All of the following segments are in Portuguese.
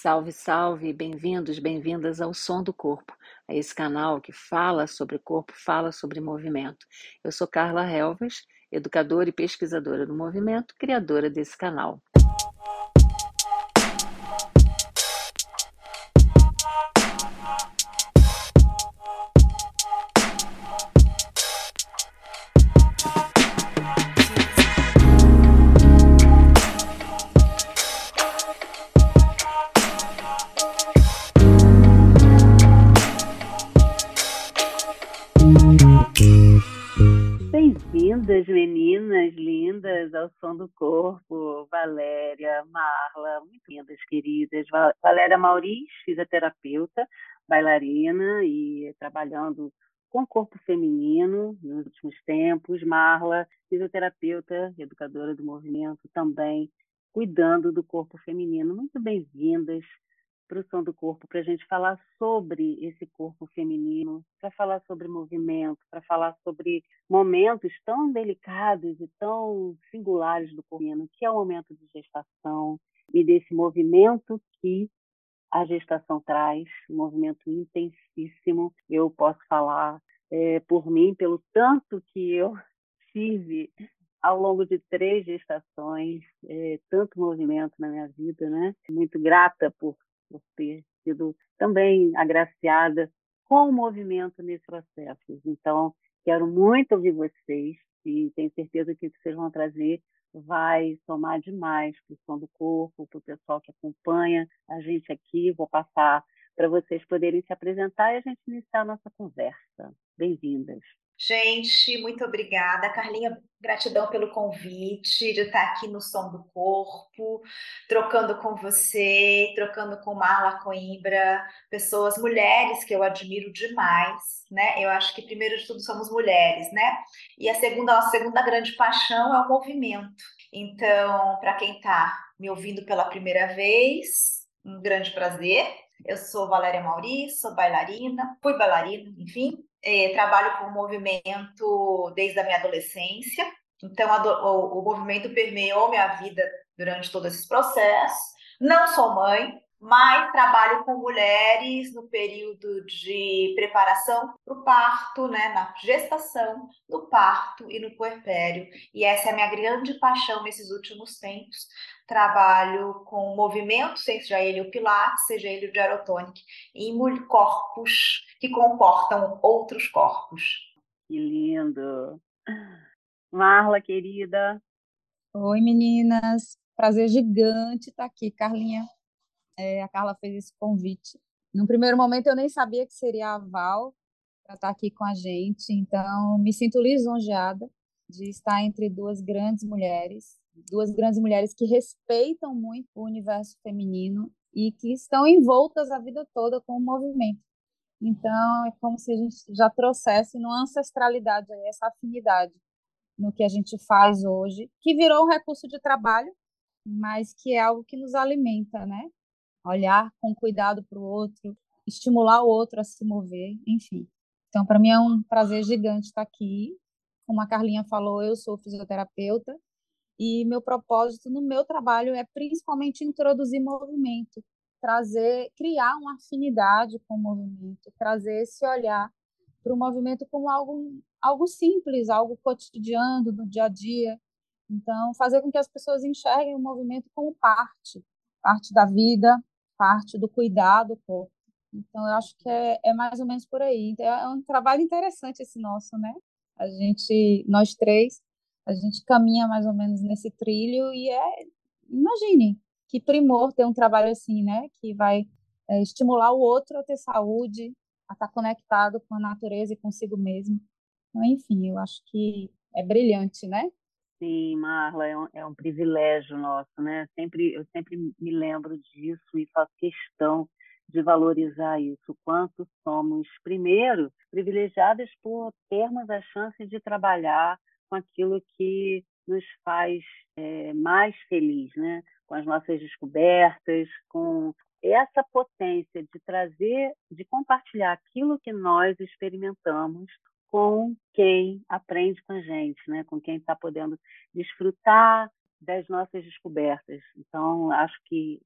Salve, salve, bem-vindos, bem-vindas ao Som do Corpo, a esse canal que fala sobre corpo, fala sobre movimento. Eu sou Carla Helvas, educadora e pesquisadora do movimento, criadora desse canal. Ao som do corpo. Valéria, Marla, muito lindas, queridas. Valéria Mauriz, fisioterapeuta, bailarina e trabalhando com o corpo feminino nos últimos tempos. Marla, fisioterapeuta, educadora do movimento também, cuidando do corpo feminino. Muito bem-vindas para o som do corpo, para a gente falar sobre esse corpo feminino, para falar sobre movimento, para falar sobre momentos tão delicados e tão singulares do corpo feminino, que é o momento de gestação e desse movimento que a gestação traz, um movimento intensíssimo. Eu posso falar é, por mim, pelo tanto que eu tive ao longo de três gestações, é, tanto movimento na minha vida, né? Muito grata por por ter sido também agraciada com o movimento nesse processo. Então, quero muito ouvir vocês e tenho certeza que o que vocês vão trazer vai somar demais para o som do corpo, para o pessoal que acompanha a gente aqui. Vou passar para vocês poderem se apresentar e a gente iniciar a nossa conversa. Bem-vindas. Gente, muito obrigada. Carlinha, gratidão pelo convite de estar aqui no Som do Corpo, trocando com você, trocando com Marla Coimbra, pessoas, mulheres que eu admiro demais, né? Eu acho que primeiro de tudo somos mulheres, né? E a segunda, a segunda grande paixão é o movimento. Então, para quem está me ouvindo pela primeira vez, um grande prazer. Eu sou Valéria Maurício, sou bailarina, fui bailarina, enfim, é, trabalho com o movimento desde a minha adolescência, então a, o, o movimento permeou minha vida durante todo esse processo. Não sou mãe, mas trabalho com mulheres no período de preparação para o parto, né, na gestação, no parto e no puerpério. E essa é a minha grande paixão nesses últimos tempos. Trabalho com movimento, seja ele o Pilates, seja ele o Gyrotonic, em corpos que comportam outros corpos. Que lindo! Marla, querida. Oi, meninas. Prazer gigante estar aqui, Carlinha é, a Carla fez esse convite. No primeiro momento eu nem sabia que seria a Val para estar aqui com a gente, então me sinto lisonjeada de estar entre duas grandes mulheres, duas grandes mulheres que respeitam muito o universo feminino e que estão envoltas a vida toda com o movimento. Então, é como se a gente já trouxesse numa ancestralidade essa afinidade no que a gente faz hoje, que virou um recurso de trabalho, mas que é algo que nos alimenta, né? olhar com cuidado para o outro, estimular o outro a se mover, enfim. Então, para mim é um prazer gigante estar aqui. Como a Carlinha falou, eu sou fisioterapeuta e meu propósito no meu trabalho é principalmente introduzir movimento, trazer, criar uma afinidade com o movimento, trazer esse olhar para o movimento como algo, algo simples, algo cotidiano, do dia a dia. Então, fazer com que as pessoas enxerguem o movimento como parte, parte da vida, parte do cuidado do corpo. Então, eu acho que é, é mais ou menos por aí. Então, é um trabalho interessante esse nosso, né? A gente, nós três, a gente caminha mais ou menos nesse trilho e é, imagine, que primor ter um trabalho assim, né? Que vai é, estimular o outro a ter saúde, a estar conectado com a natureza e consigo mesmo. Então, enfim, eu acho que é brilhante, né? Sim, Marla, é um, é um privilégio nosso, né? Sempre, eu sempre me lembro disso e faço questão de valorizar isso, quanto somos, primeiro, privilegiadas por termos a chance de trabalhar com aquilo que nos faz é, mais feliz, né? com as nossas descobertas, com essa potência de trazer, de compartilhar aquilo que nós experimentamos com quem aprende com a gente, né? com quem está podendo desfrutar das nossas descobertas. Então, acho que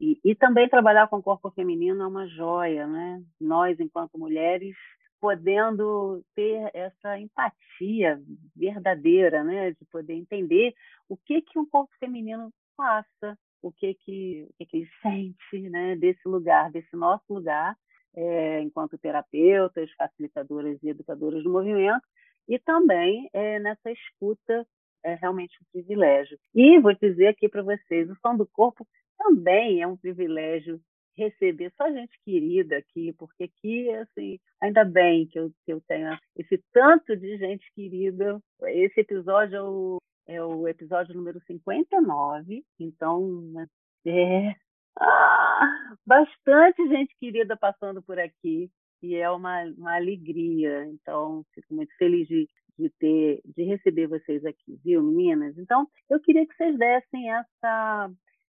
E, e também trabalhar com o corpo feminino é uma joia, né? Nós, enquanto mulheres, podendo ter essa empatia verdadeira, né, de poder entender o que que um corpo feminino passa, o que que o que, que ele sente, né, desse lugar, desse nosso lugar, é, enquanto terapeutas, facilitadoras e educadoras do movimento, e também é, nessa escuta é realmente um privilégio. E vou dizer aqui para vocês, o som do corpo também é um privilégio receber só gente querida aqui, porque aqui, assim, ainda bem que eu, que eu tenho esse tanto de gente querida. Esse episódio é o, é o episódio número 59, então é ah, bastante gente querida passando por aqui e é uma, uma alegria. Então, fico muito feliz de, de ter, de receber vocês aqui, viu, meninas? Então, eu queria que vocês dessem essa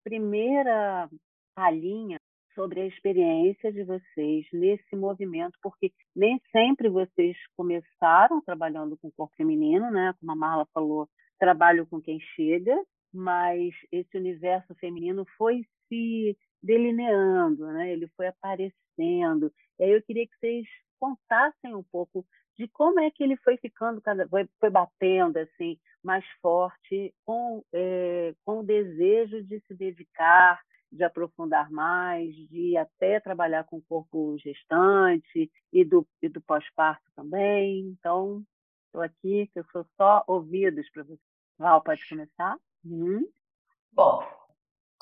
primeira palhinha sobre a experiência de vocês nesse movimento, porque nem sempre vocês começaram trabalhando com o corpo feminino, né? Como a Marla falou, trabalho com quem chega, mas esse universo feminino foi se delineando, né? Ele foi aparecendo. E aí eu queria que vocês contassem um pouco de como é que ele foi ficando cada foi, foi batendo assim mais forte com é, com o desejo de se dedicar de aprofundar mais, de até trabalhar com o corpo gestante e do, e do pós-parto também. Então, estou aqui, que eu sou só ouvidos para você. Val, pode começar? Uhum. Bom,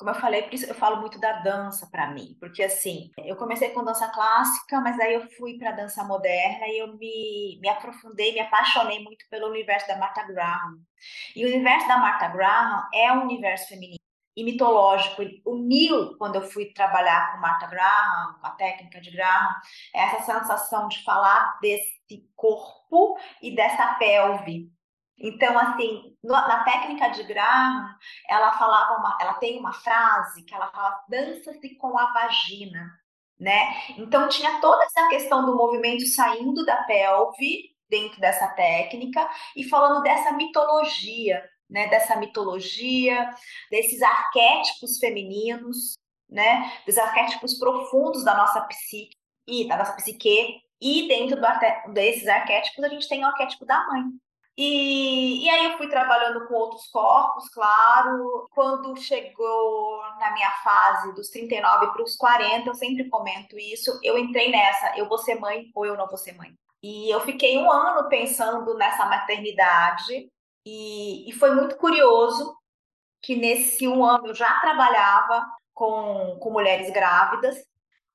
como eu falei, por isso eu falo muito da dança para mim, porque assim, eu comecei com dança clássica, mas aí eu fui para dança moderna e eu me, me aprofundei, me apaixonei muito pelo universo da Martha Graham. E o universo da Martha Graham é um universo feminino e mitológico. Ele uniu, quando eu fui trabalhar com Martha Graham, a técnica de Graham, essa sensação de falar desse corpo e dessa pelve. Então, assim, na técnica de Graham, ela falava uma, ela tem uma frase que ela fala dança-se com a vagina, né? Então tinha toda essa questão do movimento saindo da pelve dentro dessa técnica e falando dessa mitologia, né, dessa mitologia, desses arquétipos femininos, né, dos arquétipos profundos da nossa psique e da nossa psique. E dentro do, desses arquétipos a gente tem o arquétipo da mãe. E, e aí eu fui trabalhando com outros corpos, claro. Quando chegou na minha fase dos 39 para os 40, eu sempre comento isso, eu entrei nessa, eu vou ser mãe ou eu não vou ser mãe. E eu fiquei um ano pensando nessa maternidade, e, e foi muito curioso que nesse um ano eu já trabalhava com, com mulheres grávidas,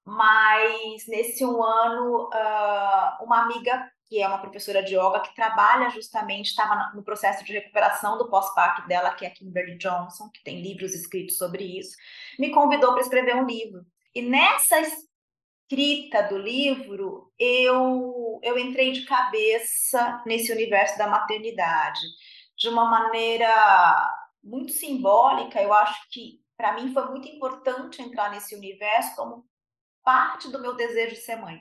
mas nesse um ano, uh, uma amiga que é uma professora de yoga que trabalha justamente, estava no processo de recuperação do pós-parto dela, que é a Kimberly Johnson, que tem livros escritos sobre isso, me convidou para escrever um livro. E nessa escrita do livro, eu, eu entrei de cabeça nesse universo da maternidade de uma maneira muito simbólica. Eu acho que para mim foi muito importante entrar nesse universo como parte do meu desejo de ser mãe.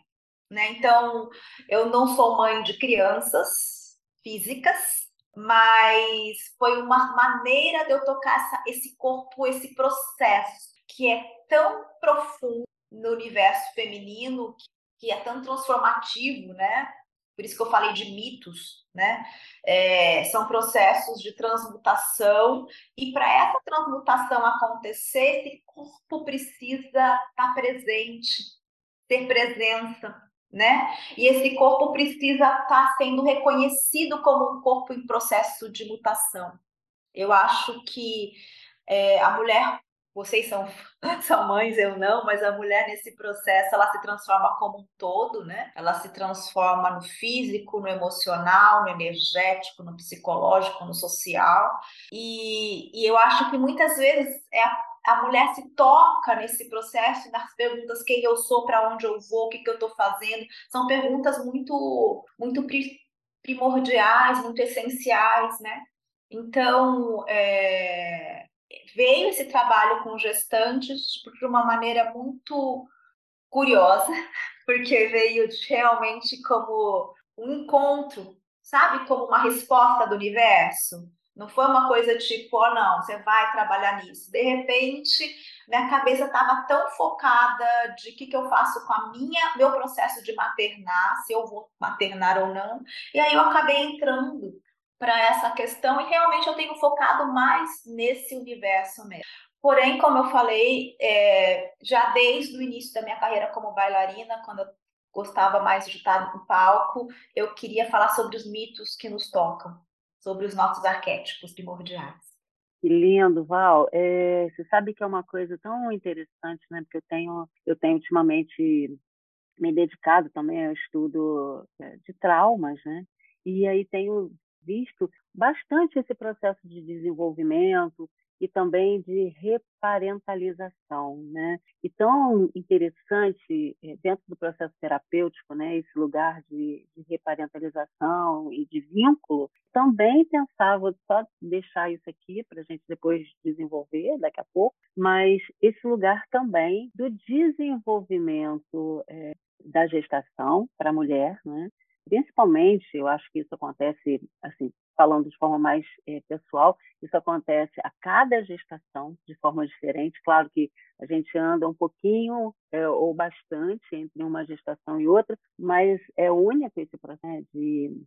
Né? Então, eu não sou mãe de crianças físicas, mas foi uma maneira de eu tocar essa, esse corpo, esse processo que é tão profundo no universo feminino, que, que é tão transformativo, né? Por isso que eu falei de mitos, né? É, são processos de transmutação, e para essa transmutação acontecer, esse corpo precisa estar presente, ter presença, né? E esse corpo precisa estar sendo reconhecido como um corpo em processo de mutação. Eu acho que é, a mulher vocês são, são mães, eu não, mas a mulher nesse processo ela se transforma como um todo, né? Ela se transforma no físico, no emocional, no energético, no psicológico, no social. E, e eu acho que muitas vezes é a, a mulher se toca nesse processo nas perguntas quem eu sou, para onde eu vou, o que, que eu estou fazendo. São perguntas muito, muito primordiais, muito essenciais, né? Então, é, veio esse trabalho com gestantes de uma maneira muito curiosa, porque veio realmente como um encontro, sabe? Como uma resposta do universo. Não foi uma coisa tipo, oh, não, você vai trabalhar nisso. De repente, minha cabeça estava tão focada de o que, que eu faço com a minha, meu processo de maternar, se eu vou maternar ou não. E aí eu acabei entrando para essa questão e realmente eu tenho focado mais nesse universo mesmo. Porém, como eu falei, é, já desde o início da minha carreira como bailarina, quando eu gostava mais de estar no palco, eu queria falar sobre os mitos que nos tocam, sobre os nossos arquétipos primordiais. Que lindo, Val. É, você sabe que é uma coisa tão interessante, né? Porque eu tenho, eu tenho ultimamente me dedicado também ao estudo é, de traumas, né? E aí tenho visto bastante esse processo de desenvolvimento e também de reparentalização, né? E tão interessante eh, dentro do processo terapêutico, né? Esse lugar de, de reparentalização e de vínculo. Também pensava só deixar isso aqui para a gente depois desenvolver daqui a pouco, mas esse lugar também do desenvolvimento é, da gestação para a mulher, né? Principalmente, eu acho que isso acontece assim falando de forma mais é, pessoal, isso acontece a cada gestação de forma diferente. Claro que a gente anda um pouquinho é, ou bastante entre uma gestação e outra, mas é único esse processo né, de,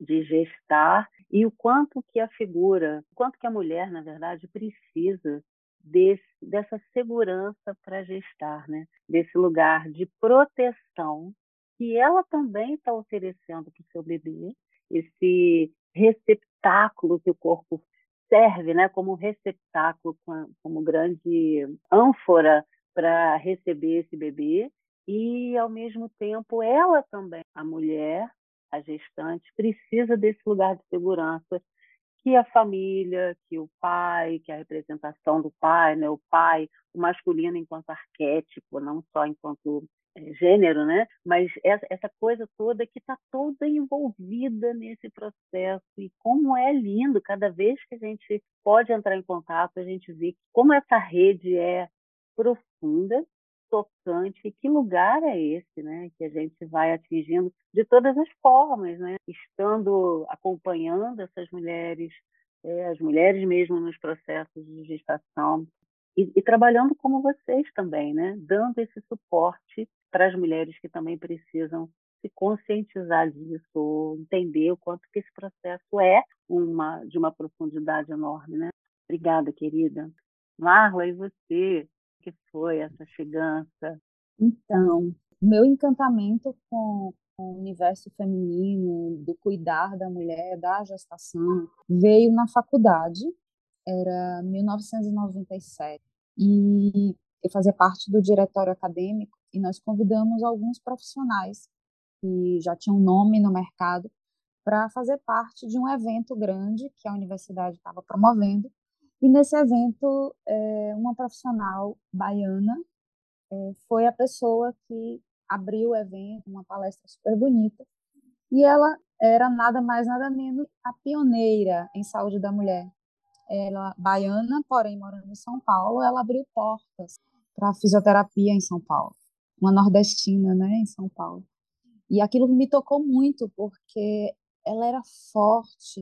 de gestar e o quanto que a figura, o quanto que a mulher, na verdade, precisa desse, dessa segurança para gestar, né? desse lugar de proteção que ela também está oferecendo para o seu bebê, esse receptáculo que o corpo serve, né, como receptáculo, como grande ânfora para receber esse bebê. E ao mesmo tempo ela também, a mulher, a gestante, precisa desse lugar de segurança que a família, que o pai, que a representação do pai, né, o pai, o masculino enquanto arquétipo, não só enquanto gênero, né? Mas essa, coisa toda que está toda envolvida nesse processo e como é lindo cada vez que a gente pode entrar em contato, a gente vê como essa rede é profunda, tocante e que lugar é esse, né? Que a gente vai atingindo de todas as formas, né? Estando acompanhando essas mulheres, é, as mulheres mesmo nos processos de gestação, e, e, trabalhando como vocês também, né? dando esse suporte para as mulheres que também precisam se conscientizar disso, entender o quanto que esse processo é uma de uma profundidade enorme, né? Obrigada, querida. Marla, e você? que foi essa chegança? Então, meu encantamento com o universo feminino, do cuidar da mulher, da gestação, veio na faculdade, era 1997, e eu fazia parte do diretório acadêmico e nós convidamos alguns profissionais que já tinham nome no mercado para fazer parte de um evento grande que a universidade estava promovendo. E nesse evento, é, uma profissional baiana é, foi a pessoa que abriu o evento, uma palestra super bonita. E ela era nada mais, nada menos a pioneira em saúde da mulher. Ela baiana, porém morando em São Paulo, ela abriu portas para fisioterapia em São Paulo uma nordestina, né, em São Paulo. E aquilo me tocou muito, porque ela era forte,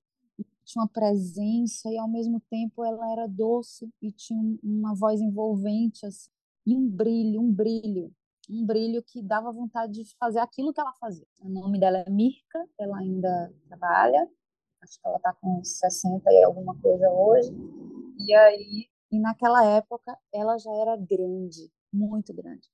tinha uma presença e ao mesmo tempo ela era doce e tinha uma voz envolvente assim, e um brilho, um brilho, um brilho que dava vontade de fazer aquilo que ela fazia. O nome dela é Mirka, ela ainda trabalha, acho que ela está com 60 e alguma coisa hoje. E aí, e naquela época ela já era grande, muito grande.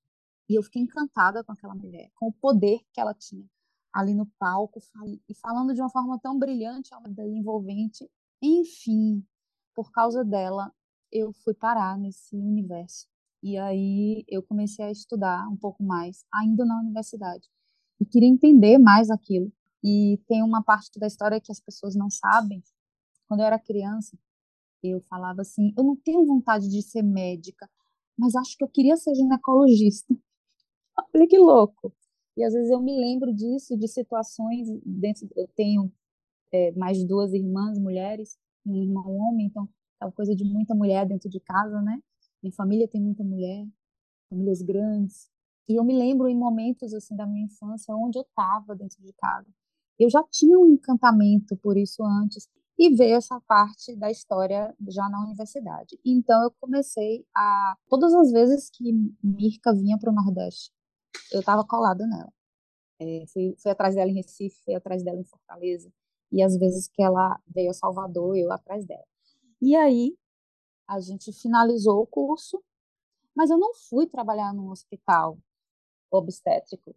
E eu fiquei encantada com aquela mulher, com o poder que ela tinha ali no palco e falando de uma forma tão brilhante envolvente. Enfim, por causa dela, eu fui parar nesse universo. E aí eu comecei a estudar um pouco mais, ainda na universidade. E queria entender mais aquilo. E tem uma parte da história que as pessoas não sabem. Quando eu era criança, eu falava assim: eu não tenho vontade de ser médica, mas acho que eu queria ser ginecologista. Olha que louco. E às vezes eu me lembro disso, de situações dentro. Eu tenho é, mais duas irmãs mulheres, um irmão homem, então é uma coisa de muita mulher dentro de casa, né? Minha família tem muita mulher, famílias grandes. E eu me lembro em momentos assim da minha infância onde eu estava dentro de casa. Eu já tinha um encantamento por isso antes. e veio essa parte da história já na universidade. Então eu comecei a todas as vezes que Mirka vinha para o Nordeste, eu estava colada nela. É, fui, fui atrás dela em Recife, fui atrás dela em Fortaleza, e às vezes que ela veio a Salvador, eu atrás dela. E aí a gente finalizou o curso, mas eu não fui trabalhar num hospital obstétrico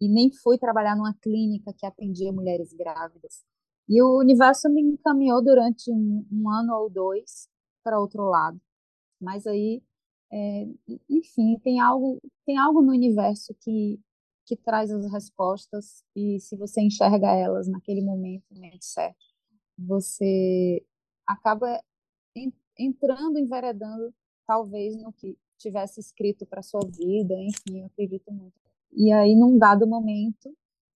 e nem fui trabalhar numa clínica que atendia mulheres grávidas. E o universo me encaminhou durante um, um ano ou dois para outro lado. Mas aí, é, enfim, tem algo, tem algo no universo que, que traz as respostas e se você enxerga elas naquele momento, momento certo, você acaba entrando, enveredando, talvez no que tivesse escrito para sua vida, enfim, eu acredito muito. E aí, num dado momento,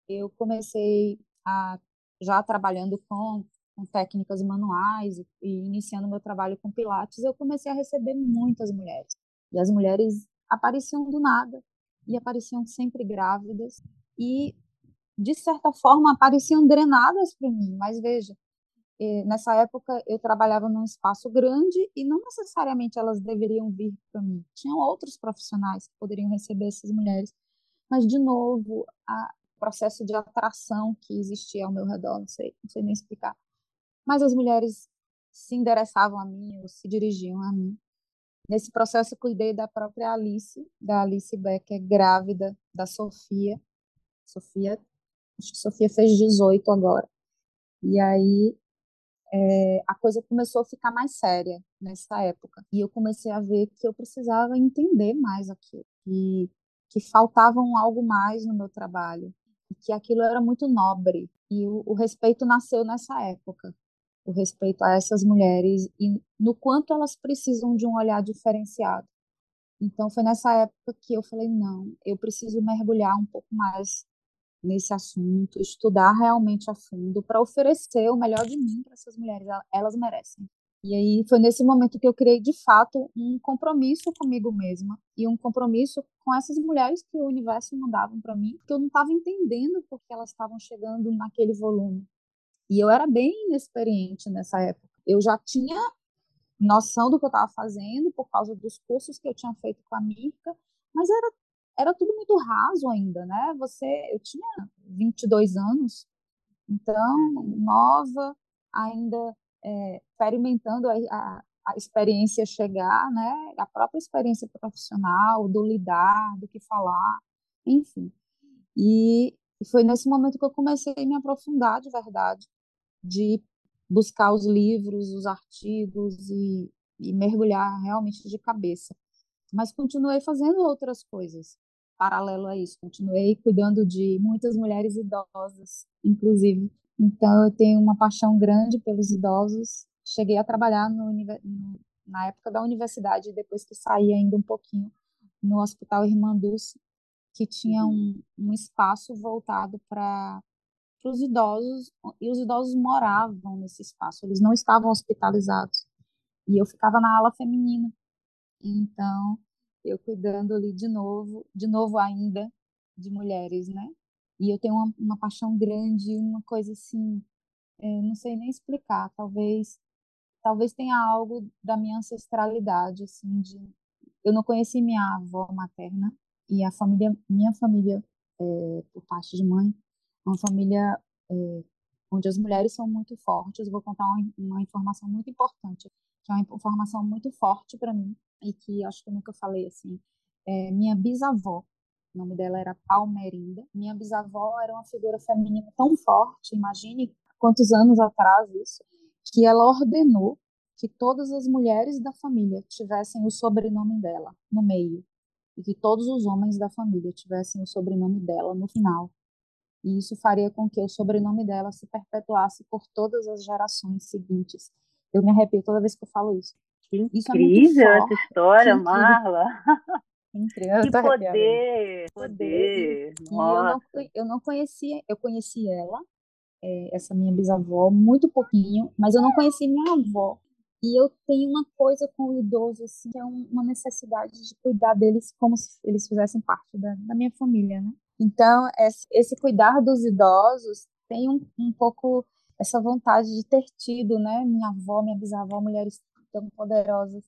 eu comecei a já trabalhando com, com técnicas manuais e, e iniciando meu trabalho com pilates, eu comecei a receber muitas mulheres. E as mulheres apareciam do nada e apareciam sempre grávidas e de certa forma apareciam drenadas para mim, mas veja, nessa época eu trabalhava num espaço grande e não necessariamente elas deveriam vir para mim. Tinham outros profissionais que poderiam receber essas mulheres. Mas, de novo, o processo de atração que existia ao meu redor, não sei, não sei nem explicar. Mas as mulheres se endereçavam a mim ou se dirigiam a mim. Nesse processo, cuidei da própria Alice, da Alice Becker, grávida da Sofia. Sofia, acho que Sofia fez 18 agora. E aí é, a coisa começou a ficar mais séria nessa época. E eu comecei a ver que eu precisava entender mais aquilo, que, que faltavam algo mais no meu trabalho, e que aquilo era muito nobre. E o, o respeito nasceu nessa época o respeito a essas mulheres e no quanto elas precisam de um olhar diferenciado. Então foi nessa época que eu falei não, eu preciso mergulhar um pouco mais nesse assunto, estudar realmente a fundo para oferecer o melhor de mim para essas mulheres, elas merecem. E aí foi nesse momento que eu criei de fato um compromisso comigo mesma e um compromisso com essas mulheres que o universo mandavam para mim, porque eu não estava entendendo porque elas estavam chegando naquele volume. E eu era bem inexperiente nessa época. Eu já tinha noção do que eu estava fazendo por causa dos cursos que eu tinha feito com a Mirka, mas era era tudo muito raso ainda, né? Você, eu tinha 22 anos, então nova, ainda é, experimentando a, a, a, experiência chegar, né? A própria experiência profissional, do lidar, do que falar, enfim. E, e foi nesse momento que eu comecei a me aprofundar de verdade, de buscar os livros, os artigos e, e mergulhar realmente de cabeça. Mas continuei fazendo outras coisas paralelo a isso. Continuei cuidando de muitas mulheres idosas, inclusive. Então, eu tenho uma paixão grande pelos idosos. Cheguei a trabalhar no, na época da universidade, depois que saí ainda um pouquinho, no Hospital Irmã Dulce, que tinha um, um espaço voltado para os idosos, e os idosos moravam nesse espaço, eles não estavam hospitalizados. E eu ficava na ala feminina. Então, eu cuidando ali de novo, de novo ainda, de mulheres, né? E eu tenho uma, uma paixão grande, uma coisa assim, é, não sei nem explicar, talvez talvez tenha algo da minha ancestralidade, assim, de eu não conheci minha avó materna e a família, minha família, é, por parte de mãe, uma família é, onde as mulheres são muito fortes. vou contar uma, uma informação muito importante, que é uma informação muito forte para mim, e que acho que eu nunca falei assim. É, minha bisavó, o nome dela era Palmerinda. Minha bisavó era uma figura feminina tão forte, imagine quantos anos atrás isso, que ela ordenou que todas as mulheres da família tivessem o sobrenome dela no meio e que todos os homens da família tivessem o sobrenome dela no final. E isso faria com que o sobrenome dela se perpetuasse por todas as gerações seguintes. Eu me arrepio toda vez que eu falo isso. Que é incrível é essa história, que Marla. Incrível. Que poder, poder. E eu não, eu não conhecia, eu conheci ela, é, essa minha bisavó, muito pouquinho, mas eu não conheci minha avó. E eu tenho uma coisa com o idoso, assim, que é uma necessidade de cuidar deles como se eles fizessem parte da, da minha família, né? Então, esse, cuidar dos idosos tem um, um pouco essa vontade de ter tido, né, minha avó, minha bisavó, mulheres tão poderosas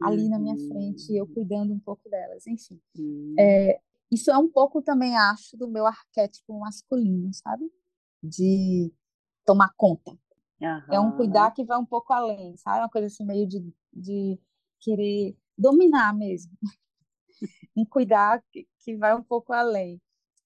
ali na minha frente, eu uhum. cuidando um pouco delas, enfim. Uhum. É, isso é um pouco também, acho, do meu arquétipo masculino, sabe? De tomar conta. Uhum. É um cuidar que vai um pouco além, sabe? Uma coisa assim, meio de, de querer dominar mesmo. um cuidar que, que vai um pouco além.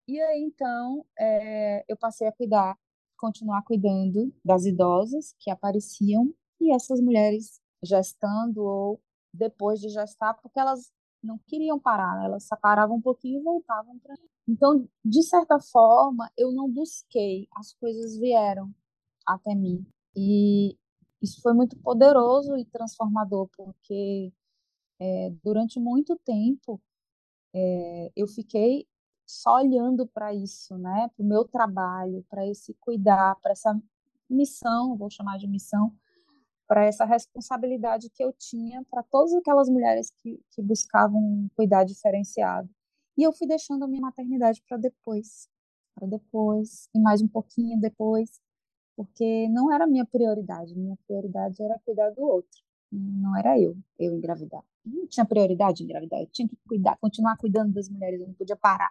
E aí, então, é, eu passei a cuidar, continuar cuidando das idosas que apareciam e essas mulheres gestando ou depois de gestar, porque elas não queriam parar, elas paravam um pouquinho e voltavam para. Então, de certa forma, eu não busquei, as coisas vieram até mim. E isso foi muito poderoso e transformador, porque é, durante muito tempo é, eu fiquei só olhando para isso, né? Para o meu trabalho, para esse cuidar, para essa missão, vou chamar de missão, para essa responsabilidade que eu tinha para todas aquelas mulheres que, que buscavam um cuidar diferenciado. E eu fui deixando a minha maternidade para depois, para depois, e mais um pouquinho depois, porque não era minha prioridade. Minha prioridade era cuidar do outro, não era eu, eu engravidar. Não tinha prioridade engravidar, eu tinha que cuidar, continuar cuidando das mulheres, eu não podia parar.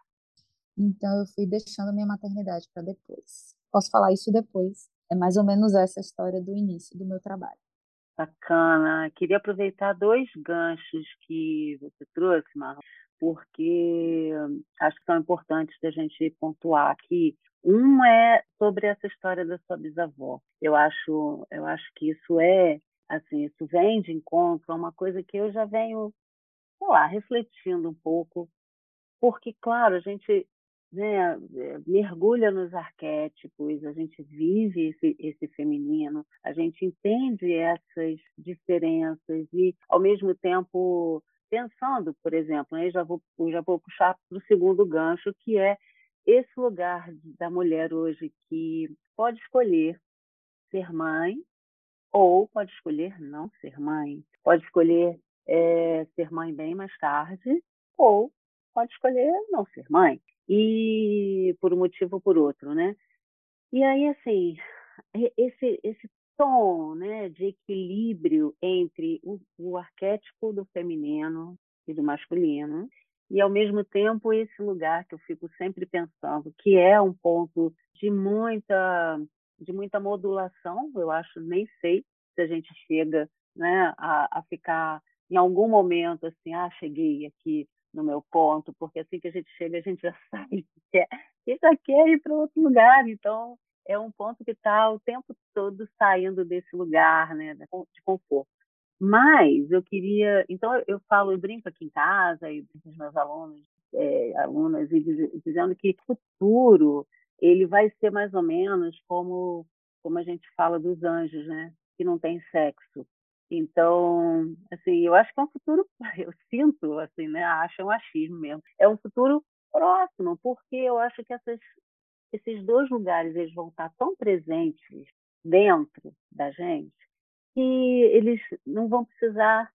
Então eu fui deixando minha maternidade para depois. Posso falar isso depois. É mais ou menos essa a história do início do meu trabalho. Bacana. Queria aproveitar dois ganchos que você trouxe, Marlon, porque acho que são importantes da gente pontuar aqui. Um é sobre essa história da sua bisavó. Eu acho, eu acho que isso é, assim, isso vem de encontro a uma coisa que eu já venho, sei lá, refletindo um pouco, porque, claro, a gente né, eh, mergulha nos arquétipos, a gente vive esse, esse feminino, a gente entende essas diferenças e, ao mesmo tempo, pensando, por exemplo, né, já, vou, já vou puxar para o segundo gancho, que é esse lugar da mulher hoje que pode escolher ser mãe ou pode escolher não ser mãe, pode escolher é, ser mãe bem mais tarde ou pode escolher não ser mãe e por um motivo ou por outro, né? E aí, assim, esse, esse tom né, de equilíbrio entre o, o arquétipo do feminino e do masculino, e ao mesmo tempo esse lugar que eu fico sempre pensando, que é um ponto de muita de muita modulação, eu acho, nem sei se a gente chega né, a, a ficar em algum momento assim, ah, cheguei aqui no meu ponto, porque assim que a gente chega, a gente já sabe que que já quer ir para outro lugar. Então, é um ponto que está o tempo todo saindo desse lugar né, de conforto. Mas eu queria, então eu falo, eu brinco aqui em casa e com os meus alunos, é, alunas, e dizendo que o futuro ele vai ser mais ou menos como como a gente fala dos anjos, né? Que não tem sexo. Então, assim, eu acho que é um futuro, eu sinto, assim, né? Acho um achismo mesmo. É um futuro próximo, porque eu acho que essas, esses dois lugares eles vão estar tão presentes dentro da gente que eles não vão precisar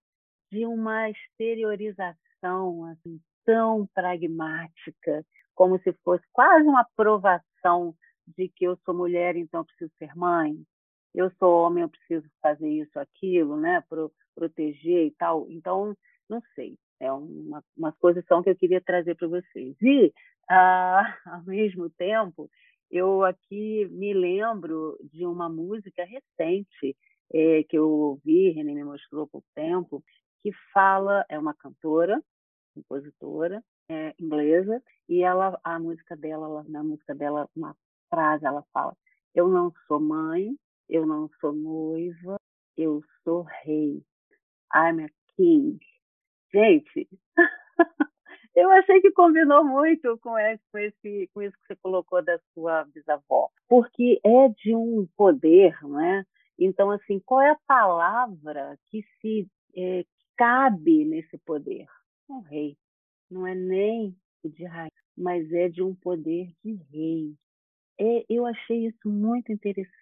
de uma exteriorização assim, tão pragmática, como se fosse quase uma aprovação de que eu sou mulher, então eu preciso ser mãe, eu sou homem, eu preciso fazer isso, aquilo, né, Pro, proteger e tal. Então, não sei, é uma, umas posição que eu queria trazer para vocês. E, ah, ao mesmo tempo, eu aqui me lembro de uma música recente é, que eu ouvi, René me mostrou há pouco tempo, que fala, é uma cantora, compositora é, inglesa, e ela, a música dela, na música dela, uma frase, ela fala: Eu não sou mãe, eu não sou noiva, eu sou rei. I'm a king. Gente, eu achei que combinou muito com esse, com esse, com isso que você colocou da sua bisavó, porque é de um poder, não é? Então, assim, qual é a palavra que se é, cabe nesse poder? Um rei. Não é nem de rainha, mas é de um poder de rei. É, eu achei isso muito interessante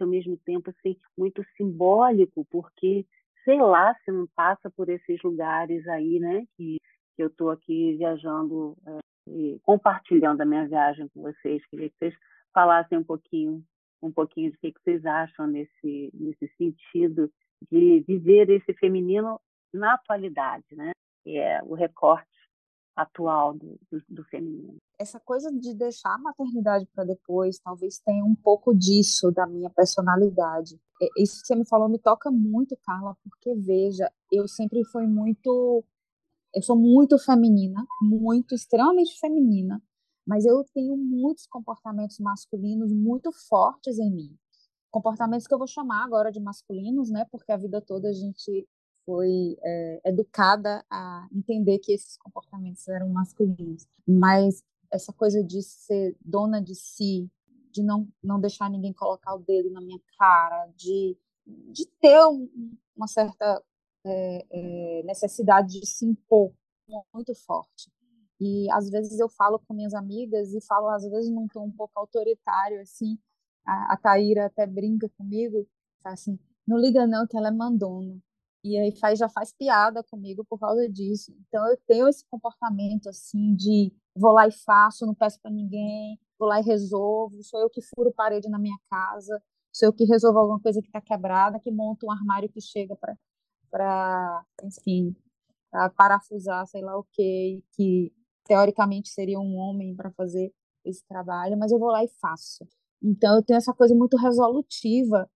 ao mesmo tempo assim, muito simbólico, porque sei lá se não passa por esses lugares aí, né, que, que eu estou aqui viajando é, e compartilhando a minha viagem com vocês. Queria que vocês falassem um pouquinho um pouquinho de que vocês acham nesse, nesse sentido de viver esse feminino na atualidade, né? Que é o recorte atual do, do, do feminino. Essa coisa de deixar a maternidade para depois, talvez tenha um pouco disso da minha personalidade. Isso que você me falou me toca muito, Carla, porque veja, eu sempre fui muito eu sou muito feminina, muito, extremamente feminina, mas eu tenho muitos comportamentos masculinos muito fortes em mim. Comportamentos que eu vou chamar agora de masculinos, né? Porque a vida toda a gente foi é, educada a entender que esses comportamentos eram masculinos. Mas essa coisa de ser dona de si, de não, não deixar ninguém colocar o dedo na minha cara, de, de ter um, uma certa é, é, necessidade de se impor muito forte. E às vezes eu falo com minhas amigas e falo às vezes num tom um pouco autoritário assim. A, a Taíra até brinca comigo, fala assim: "Não liga não que ela é mandona". E aí faz já faz piada comigo por causa disso. Então eu tenho esse comportamento assim de vou lá e faço, não peço para ninguém, vou lá e resolvo, sou eu que furo parede na minha casa, sou eu que resolvo alguma coisa que está quebrada, que monto um armário que chega para para, enfim, para parafusar, sei lá o que, que teoricamente seria um homem para fazer esse trabalho, mas eu vou lá e faço. Então eu tenho essa coisa muito resolutiva,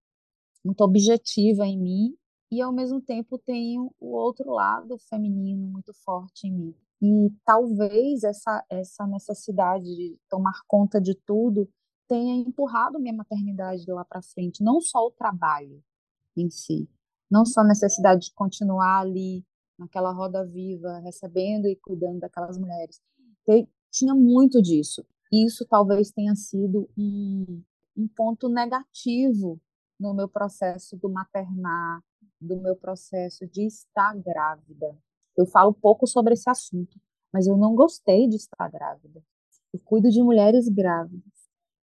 muito objetiva em mim, e ao mesmo tempo tenho o outro lado feminino muito forte em mim. E talvez essa essa necessidade de tomar conta de tudo tenha empurrado minha maternidade lá para frente, não só o trabalho em si, não só a necessidade de continuar ali naquela roda viva, recebendo e cuidando daquelas mulheres. tinha muito disso. E isso talvez tenha sido um, um ponto negativo no meu processo do maternar, do meu processo de estar grávida. Eu falo pouco sobre esse assunto, mas eu não gostei de estar grávida. Eu cuido de mulheres grávidas.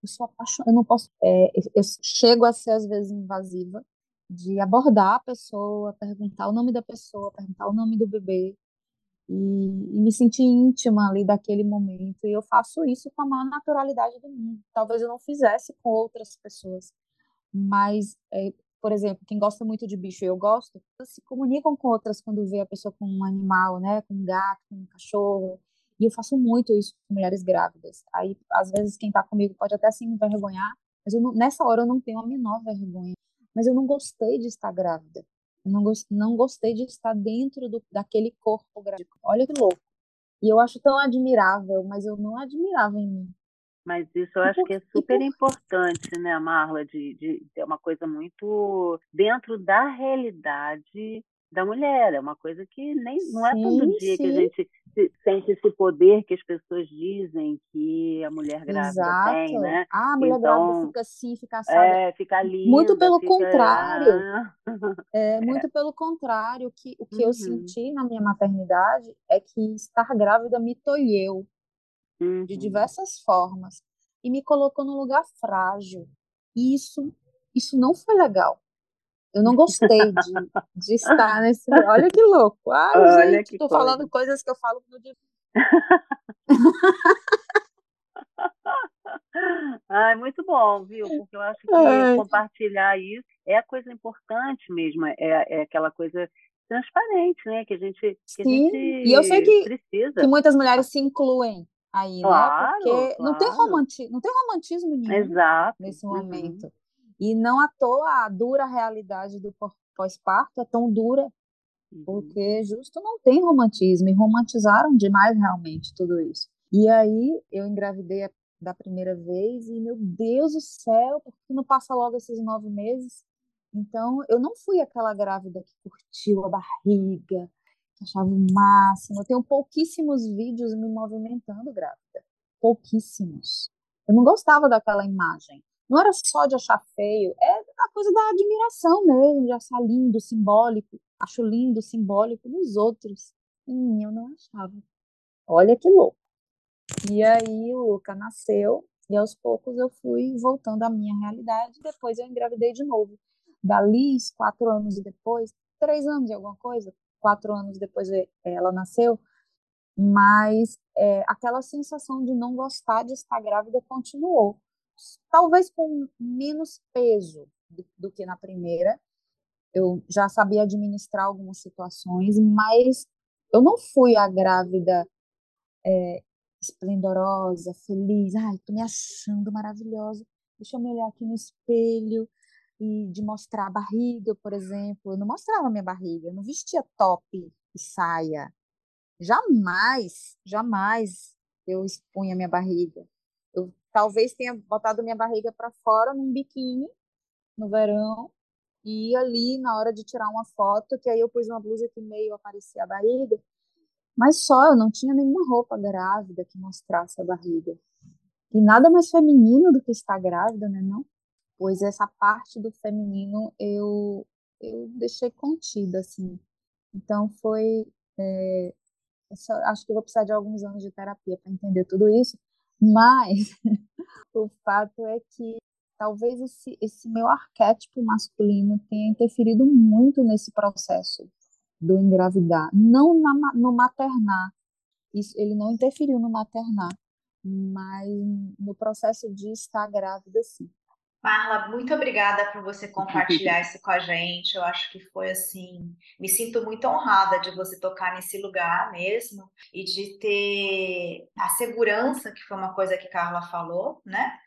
Eu sou apaixonada, eu não posso, é, eu chego a ser às vezes invasiva, de abordar a pessoa, perguntar o nome da pessoa, perguntar o nome do bebê e, e, me sentir íntima ali daquele momento. E eu faço isso com a maior naturalidade do mundo. Talvez eu não fizesse com outras pessoas, mas, é, por exemplo, quem gosta muito de bicho, eu gosto, se comunicam com outras quando vê a pessoa com um animal, né, com um gato, com um cachorro. E eu faço muito isso com mulheres grávidas. Aí, às vezes, quem está comigo pode até se envergonhar, mas não, nessa hora eu não tenho a menor vergonha mas eu não gostei de estar grávida. Eu não, gost, não gostei de estar dentro do, daquele corpo grávido. Olha que louco. E eu acho tão admirável, mas eu não admirava em mim. Mas isso eu acho que é super importante, né, Marla, de, de ter uma coisa muito dentro da realidade da mulher. É uma coisa que nem não é todo dia sim. que a gente sente esse poder que as pessoas dizem que a mulher grávida Exato. tem, né? Ah, a mulher então, grávida fica assim, fica assim. É, fica linda. Muito pelo fica... contrário. É, muito é. pelo contrário. Que, o que uhum. eu senti na minha maternidade é que estar grávida me tolheu uhum. de diversas formas e me colocou num lugar frágil. E isso, isso não foi legal. Eu não gostei de, de estar nesse. Olha que louco. Ai, Olha gente, tô coisa. falando coisas que eu falo no dia. Ai, muito bom, viu? Porque eu acho que Ai. compartilhar isso é a coisa importante mesmo, é, é aquela coisa transparente, né? Que a gente, que Sim. A gente e eu sei que, precisa. que muitas mulheres se incluem aí, claro, né? Porque claro. não, tem romanti não tem romantismo nenhum Exato. nesse uhum. momento. Uhum. E não à toa a dura realidade do pós-parto é tão dura, uhum. porque justo não tem romantismo, e romantizaram demais realmente tudo isso. E aí eu engravidei da primeira vez e, meu Deus do céu, por que não passa logo esses nove meses? Então, eu não fui aquela grávida que curtiu a barriga, achava o máximo. Eu tenho pouquíssimos vídeos me movimentando grávida. Pouquíssimos. Eu não gostava daquela imagem. Não era só de achar feio, é a coisa da admiração mesmo, de achar lindo, simbólico. Acho lindo, simbólico nos outros. Em mim eu não achava. Olha que louco. E aí o Luca nasceu e aos poucos eu fui voltando à minha realidade. Depois eu engravidei de novo. Da Liz, quatro anos depois, três anos e alguma coisa, quatro anos depois ela nasceu, mas é, aquela sensação de não gostar de estar grávida continuou talvez com menos peso do, do que na primeira. Eu já sabia administrar algumas situações, mas eu não fui a grávida é, esplendorosa, feliz. Ai, tô me achando maravilhosa. Deixa eu me olhar aqui no espelho e de mostrar a barriga, por exemplo. Eu não mostrava minha barriga, eu não vestia top e saia. Jamais, jamais eu expunha minha barriga. Eu talvez tenha botado minha barriga para fora num biquíni no verão e ali na hora de tirar uma foto, que aí eu pus uma blusa que meio aparecia a barriga, mas só, eu não tinha nenhuma roupa grávida que mostrasse a barriga. E nada mais feminino do que estar grávida, né, não? Pois essa parte do feminino eu eu deixei contida, assim. Então foi é, só, acho que vou precisar de alguns anos de terapia para entender tudo isso, mas o fato é que talvez esse, esse meu arquétipo masculino tenha interferido muito nesse processo do engravidar, não na, no maternar. Isso, ele não interferiu no maternar, mas no processo de estar grávida, sim. Marla, muito obrigada por você compartilhar isso com a gente. Eu acho que foi assim, me sinto muito honrada de você tocar nesse lugar mesmo e de ter a segurança, que foi uma coisa que Carla falou, né?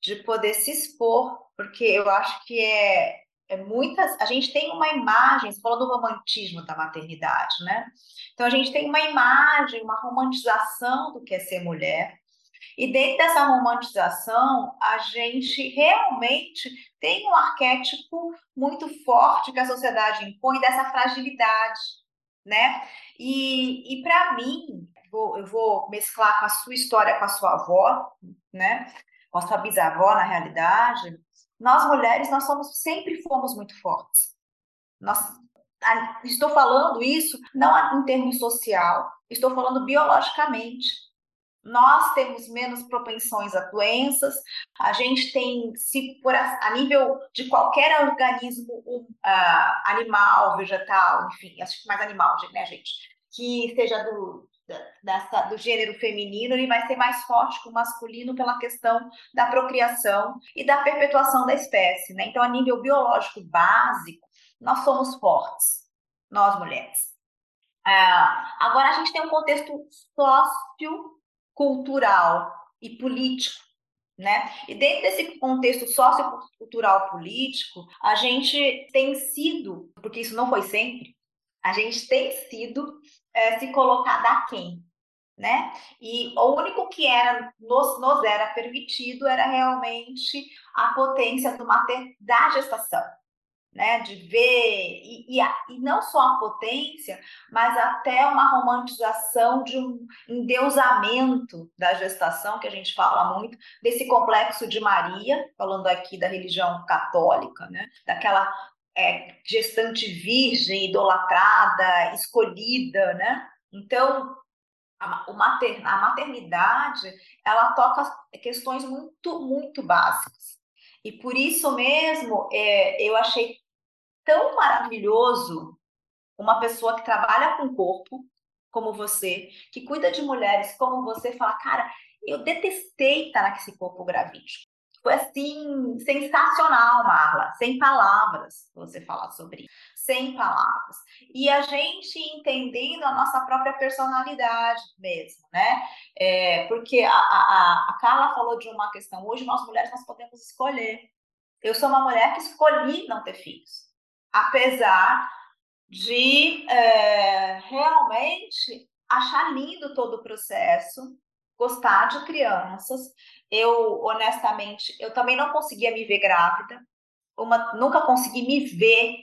De poder se expor, porque eu acho que é é muitas. A gente tem uma imagem, você falou do romantismo da maternidade, né? Então a gente tem uma imagem, uma romantização do que é ser mulher. E dentro dessa romantização, a gente realmente tem um arquétipo muito forte que a sociedade impõe dessa fragilidade, né? E, e para mim, vou, eu vou mesclar com a sua história com a sua avó, né? Com a sua bisavó, na realidade, nós mulheres, nós somos, sempre fomos muito fortes. Nós, estou falando isso não em termos social, estou falando biologicamente. Nós temos menos propensões a doenças, a gente tem, se por a, a nível de qualquer organismo um, uh, animal, vegetal, enfim, acho que mais animal, né, gente, que seja do, dessa, do gênero feminino, ele vai ser mais forte que o masculino pela questão da procriação e da perpetuação da espécie. Né? Então, a nível biológico básico, nós somos fortes, nós mulheres. Ah, agora, a gente tem um contexto sociocultural e político. Né? E dentro desse contexto sociocultural político, a gente tem sido, porque isso não foi sempre, a gente tem sido é, se colocar da quem, né? E o único que era nos, nos era permitido era realmente a potência do mater, da gestação, né? De ver e, e, a, e, não só a potência, mas até uma romantização de um endeusamento da gestação que a gente fala muito desse complexo de Maria, falando aqui da religião católica, né? Daquela é, gestante virgem, idolatrada, escolhida, né? Então, a, mater, a maternidade, ela toca questões muito, muito básicas. E por isso mesmo, é, eu achei tão maravilhoso uma pessoa que trabalha com o corpo, como você, que cuida de mulheres como você, fala, cara, eu detestei estar nesse corpo gravídico. Foi assim, sensacional, Marla, sem palavras você falar sobre isso, sem palavras. E a gente entendendo a nossa própria personalidade mesmo, né? É, porque a, a, a Carla falou de uma questão, hoje nós mulheres nós podemos escolher. Eu sou uma mulher que escolhi não ter filhos, apesar de é, realmente achar lindo todo o processo, gostar de crianças. Eu, honestamente, eu também não conseguia me ver grávida, uma, nunca consegui me ver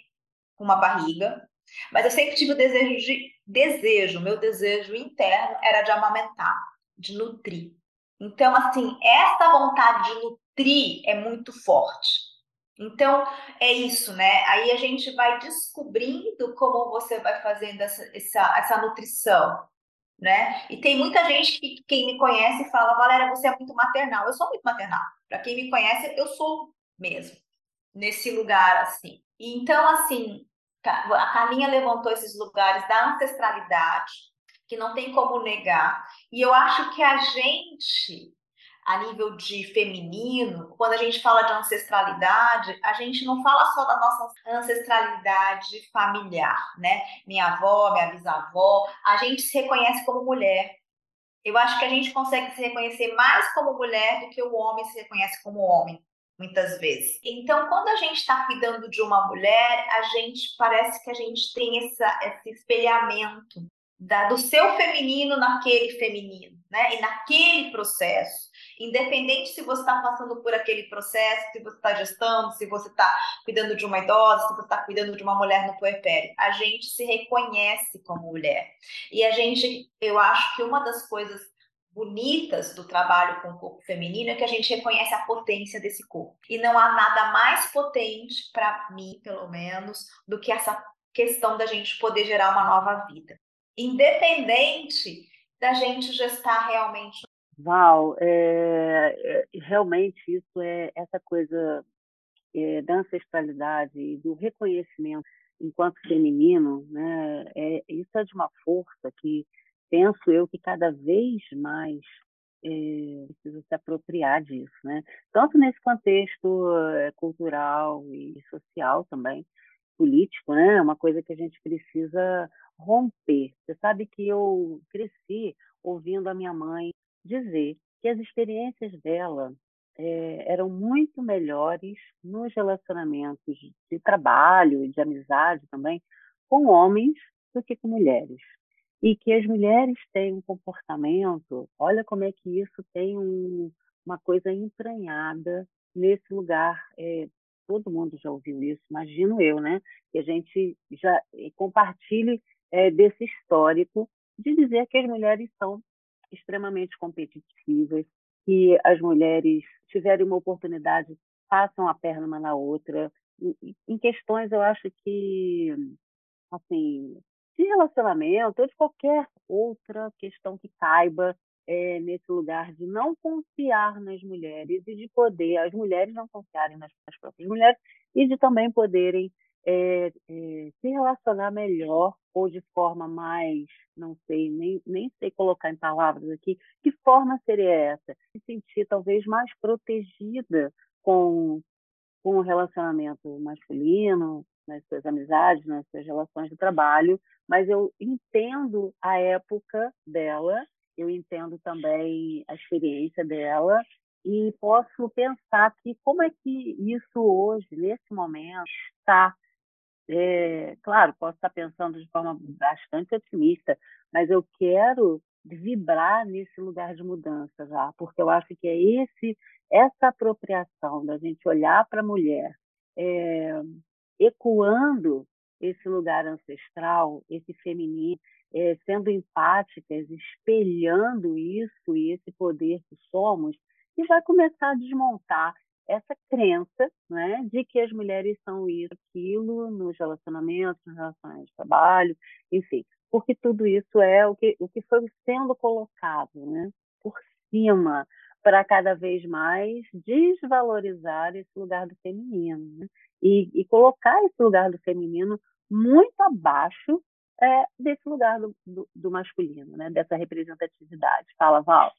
com uma barriga, mas eu sempre tive o desejo de desejo, meu desejo interno era de amamentar, de nutrir. Então, assim, essa vontade de nutrir é muito forte. Então, é isso, né? Aí a gente vai descobrindo como você vai fazendo essa, essa, essa nutrição né? E tem muita gente que quem me conhece fala, Valéria, você é muito maternal. Eu sou muito maternal. Para quem me conhece, eu sou mesmo nesse lugar assim. Então, assim, a Carlinha levantou esses lugares da ancestralidade, que não tem como negar. E eu acho que a gente a nível de feminino, quando a gente fala de ancestralidade, a gente não fala só da nossa ancestralidade familiar, né? Minha avó, minha bisavó, a gente se reconhece como mulher. Eu acho que a gente consegue se reconhecer mais como mulher do que o homem se reconhece como homem, muitas vezes. Então, quando a gente está cuidando de uma mulher, a gente parece que a gente tem essa, esse espelhamento da, do seu feminino naquele feminino, né? E naquele processo. Independente se você está passando por aquele processo, se você está gestando, se você está cuidando de uma idosa, se você está cuidando de uma mulher no puerpério, a gente se reconhece como mulher. E a gente, eu acho que uma das coisas bonitas do trabalho com o corpo feminino é que a gente reconhece a potência desse corpo. E não há nada mais potente, para mim, pelo menos, do que essa questão da gente poder gerar uma nova vida independente da gente gestar realmente. Val, é, é, realmente isso é essa coisa é, da ancestralidade e do reconhecimento enquanto feminino, né? É, isso é de uma força que penso eu que cada vez mais é, precisa se apropriar disso, né? Tanto nesse contexto é, cultural e social também, político, né? É uma coisa que a gente precisa romper. Você sabe que eu cresci ouvindo a minha mãe dizer que as experiências dela é, eram muito melhores nos relacionamentos de trabalho e de amizade também com homens do que com mulheres. E que as mulheres têm um comportamento, olha como é que isso tem um, uma coisa entranhada nesse lugar é, todo mundo já ouviu isso, imagino eu, né? Que a gente já compartilhe é, desse histórico de dizer que as mulheres são extremamente competitivas, que as mulheres tiverem uma oportunidade, passam a perna uma na outra. Em questões, eu acho que, assim, de relacionamento ou de qualquer outra questão que caiba é, nesse lugar de não confiar nas mulheres e de poder, as mulheres não confiarem nas, nas próprias mulheres e de também poderem é, é, se relacionar melhor ou de forma mais, não sei, nem, nem sei colocar em palavras aqui, que forma seria essa? Se sentir talvez mais protegida com, com o relacionamento masculino, nas suas amizades, nas suas relações de trabalho, mas eu entendo a época dela eu entendo também a experiência dela e posso pensar que como é que isso hoje, nesse momento, está. É, claro, posso estar pensando de forma bastante otimista, mas eu quero vibrar nesse lugar de mudança já, porque eu acho que é esse essa apropriação da gente olhar para a mulher, é, ecoando esse lugar ancestral, esse feminino, é, sendo empáticas, espelhando isso e esse poder que somos, e vai começar a desmontar essa crença né, de que as mulheres são isso, aquilo, nos relacionamentos, nas relações de trabalho, enfim, porque tudo isso é o que, o que foi sendo colocado né, por cima para cada vez mais desvalorizar esse lugar do feminino né, e, e colocar esse lugar do feminino muito abaixo é, desse lugar do, do, do, masculino, né? dessa representatividade. Fala, Val.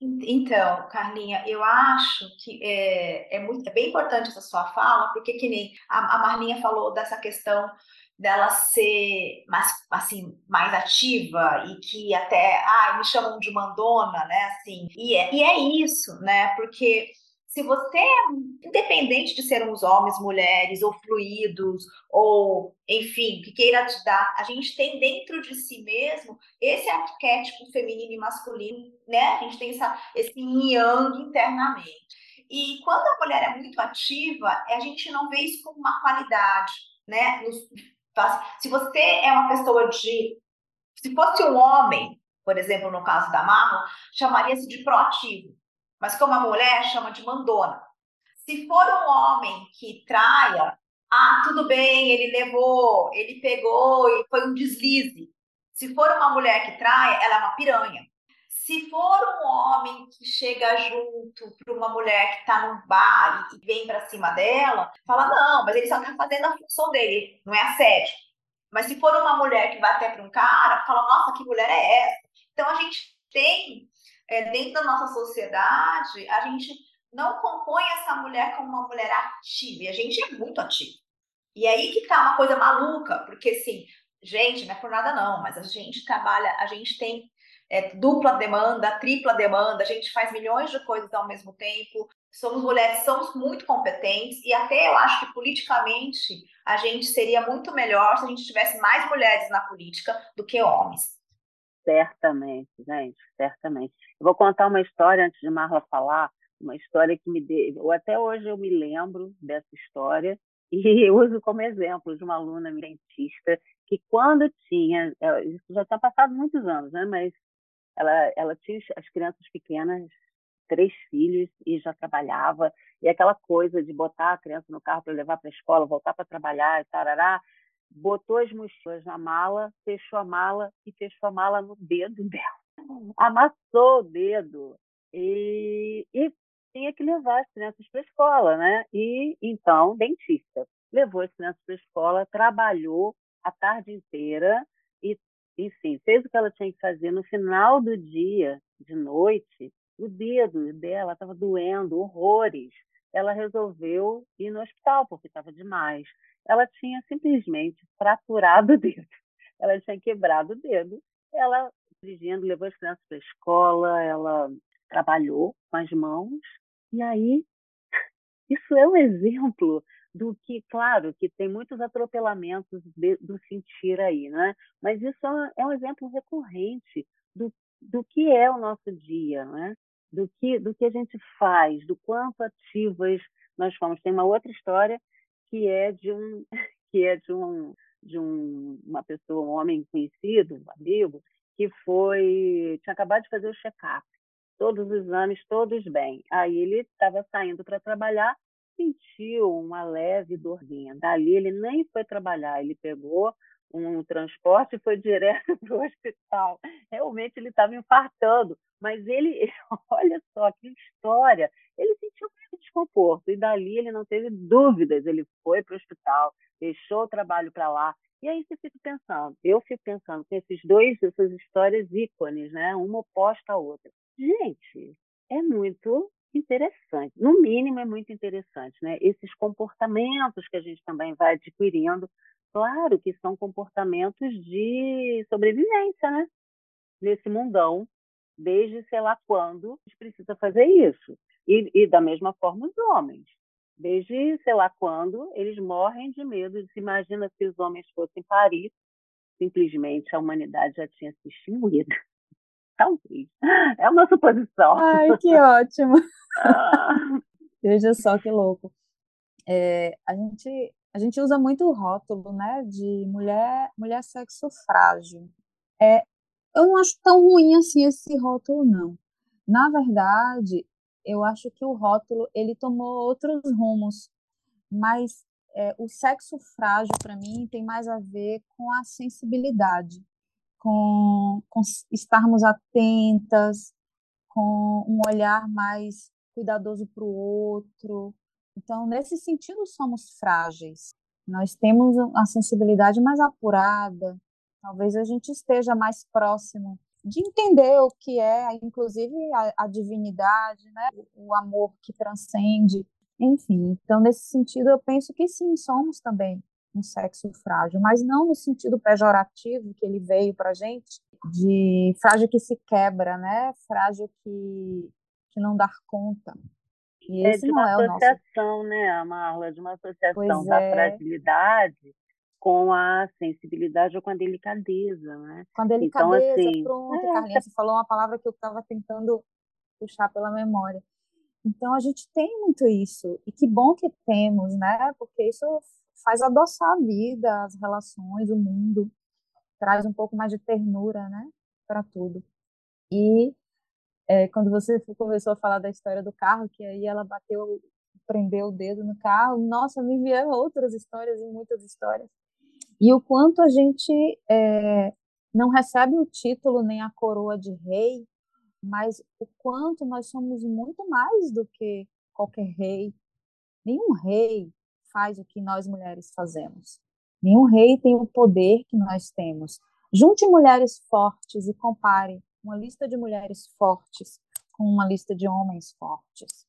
Então, Carlinha, eu acho que é, é, muito, é bem importante essa sua fala, porque que nem a, a Marlinha falou dessa questão dela ser mais, assim, mais ativa e que até, ah, me chamam de mandona, né, assim, e é, e é isso, né, porque se você, independente de sermos homens, mulheres, ou fluidos, ou enfim, que queira te dar, a gente tem dentro de si mesmo esse arquétipo feminino e masculino, né? A gente tem essa, esse yang internamente. E quando a mulher é muito ativa, a gente não vê isso como uma qualidade, né? Se você é uma pessoa de. Se fosse um homem, por exemplo, no caso da Marlon, chamaria-se de proativo mas como a mulher chama de mandona. Se for um homem que traia, ah, tudo bem, ele levou, ele pegou e foi um deslize. Se for uma mulher que traia, ela é uma piranha. Se for um homem que chega junto para uma mulher que está num bar e vem para cima dela, fala: não, mas ele só está fazendo a função dele, não é assédio. Mas se for uma mulher que vai até para um cara, fala: nossa, que mulher é essa? Então a gente tem é, dentro da nossa sociedade, a gente não compõe essa mulher como uma mulher ativa, e a gente é muito ativa. E aí que tá uma coisa maluca, porque assim, gente, não é por nada não, mas a gente trabalha, a gente tem é, dupla demanda, tripla demanda, a gente faz milhões de coisas ao mesmo tempo. Somos mulheres, somos muito competentes e até eu acho que politicamente a gente seria muito melhor se a gente tivesse mais mulheres na política do que homens. Certamente, gente, certamente. Eu vou contar uma história antes de Marla falar, uma história que me deu, até hoje eu me lembro dessa história e uso como exemplo de uma aluna dentista que quando tinha, é, isso já está passado muitos anos, né? Mas ela, ela tinha as crianças pequenas, três filhos e já trabalhava e aquela coisa de botar a criança no carro para levar para a escola, voltar para trabalhar e tarará, botou as mochilas na mala, fechou a mala e fechou a mala no dedo dela. Amassou o dedo e, e tinha que levar as crianças para a escola, né? E então, dentista, levou as crianças para a escola, trabalhou a tarde inteira e, enfim, fez o que ela tinha que fazer. No final do dia, de noite, o dedo dela estava doendo horrores. Ela resolveu ir no hospital porque estava demais ela tinha simplesmente fraturado o dedo. Ela tinha quebrado o dedo. Ela, dirigindo, levou as crianças para a escola, ela trabalhou com as mãos. E aí, isso é um exemplo do que, claro, que tem muitos atropelamentos de, do sentir aí, né? Mas isso é um exemplo recorrente do, do que é o nosso dia, né? Do que, do que a gente faz, do quanto ativas nós fomos. Tem uma outra história que é de um que é de um de um, uma pessoa, um homem conhecido, um amigo, que foi tinha acabado de fazer o check-up, todos os exames todos bem. Aí ele estava saindo para trabalhar, sentiu uma leve dorzinha. Dali ele nem foi trabalhar, ele pegou um transporte e foi direto para o hospital. Realmente ele estava infartando, mas ele, olha só que história, ele sentiu um desconforto e dali ele não teve dúvidas, ele foi para o hospital, deixou o trabalho para lá. E aí você fica pensando, eu fico pensando com esses dois, essas histórias ícones, né? Uma oposta à outra. Gente, é muito interessante. No mínimo, é muito interessante, né? Esses comportamentos que a gente também vai adquirindo Claro que são comportamentos de sobrevivência, né? Nesse mundão, desde sei lá quando a gente precisa fazer isso. E, e da mesma forma os homens. Desde sei lá quando eles morrem de medo. Se imagina se os homens fossem parir, simplesmente a humanidade já tinha se extinguido. Talvez. É uma suposição. Ai, que ótimo. Ah. Veja só que louco. É, a gente a gente usa muito o rótulo, né, de mulher, mulher sexo frágil. É, eu não acho tão ruim assim esse rótulo, não. Na verdade, eu acho que o rótulo ele tomou outros rumos, mas é, o sexo frágil para mim tem mais a ver com a sensibilidade, com, com estarmos atentas, com um olhar mais cuidadoso para o outro, então, nesse sentido, somos frágeis. Nós temos a sensibilidade mais apurada. Talvez a gente esteja mais próximo de entender o que é, inclusive a, a divindade, né? o amor que transcende, enfim. Então, nesse sentido, eu penso que sim, somos também um sexo frágil, mas não no sentido pejorativo que ele veio para gente, de frágil que se quebra, né? Frágil que, que não dá conta. E é de uma é associação, nosso... né, Marla? De uma associação pois da é. fragilidade com a sensibilidade ou com a delicadeza, né? Com a então, delicadeza, então, assim, pronto, é, Carlinhos, você falou uma palavra que eu estava tentando puxar pela memória. Então, a gente tem muito isso, e que bom que temos, né? Porque isso faz adoçar a vida, as relações, o mundo, traz um pouco mais de ternura, né? Para tudo. E é, quando você começou a falar da história do carro, que aí ela bateu, prendeu o dedo no carro, nossa, me vieram outras histórias e muitas histórias. E o quanto a gente é, não recebe o título nem a coroa de rei, mas o quanto nós somos muito mais do que qualquer rei. Nenhum rei faz o que nós mulheres fazemos. Nenhum rei tem o poder que nós temos. Junte mulheres fortes e compare uma lista de mulheres fortes com uma lista de homens fortes.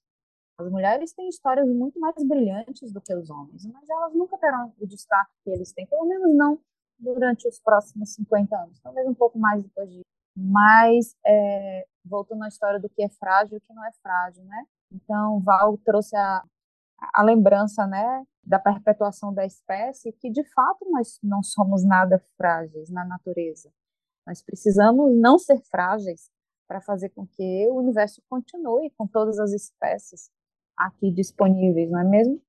As mulheres têm histórias muito mais brilhantes do que os homens, mas elas nunca terão o destaque que eles têm, pelo menos não durante os próximos 50 anos, talvez um pouco mais depois disso. Mas, é, voltando à história do que é frágil e o que não é frágil, né? Então, Val trouxe a, a lembrança, né, da perpetuação da espécie, que de fato nós não somos nada frágeis na natureza. Nós precisamos não ser frágeis para fazer com que o universo continue com todas as espécies aqui disponíveis, não é mesmo?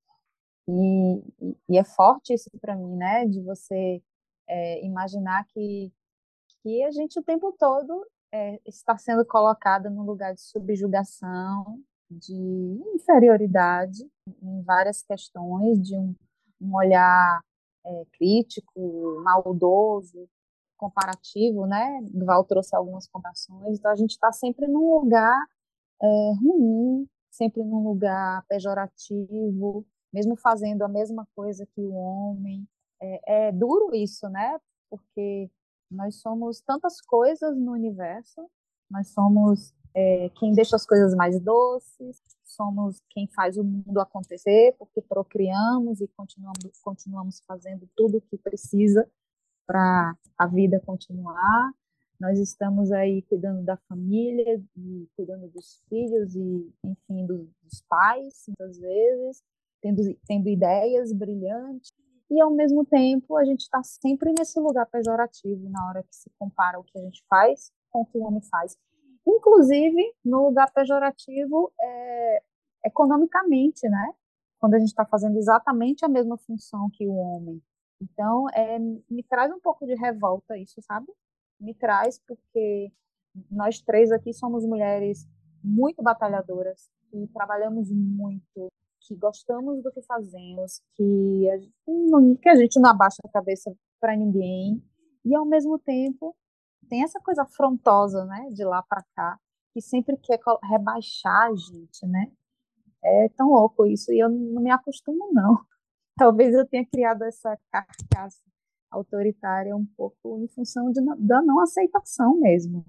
E, e é forte isso para mim, né, de você é, imaginar que, que a gente o tempo todo é, está sendo colocada num lugar de subjugação, de inferioridade em várias questões, de um, um olhar é, crítico, maldoso, comparativo, né? Val trouxe algumas comparações, então a gente está sempre num lugar é, ruim, sempre num lugar pejorativo, mesmo fazendo a mesma coisa que o homem. É, é duro isso, né? Porque nós somos tantas coisas no universo, nós somos é, quem deixa as coisas mais doces, somos quem faz o mundo acontecer, porque procriamos e continuamos, continuamos fazendo tudo o que precisa para a vida continuar. Nós estamos aí cuidando da família, e cuidando dos filhos e, enfim, dos, dos pais, muitas vezes, tendo, tendo ideias brilhantes. E, ao mesmo tempo, a gente está sempre nesse lugar pejorativo na hora que se compara o que a gente faz com o que o homem faz inclusive no lugar pejorativo é, economicamente, né? Quando a gente está fazendo exatamente a mesma função que o homem. Então, é, me traz um pouco de revolta isso, sabe? Me traz porque nós três aqui somos mulheres muito batalhadoras, que trabalhamos muito, que gostamos do que fazemos, que a gente, que a gente não abaixa a cabeça para ninguém, e ao mesmo tempo tem essa coisa afrontosa, né, de lá para cá, que sempre quer rebaixar a gente, né? É tão louco isso e eu não me acostumo não. Talvez eu tenha criado essa carcaça autoritária um pouco em função de, da não aceitação mesmo,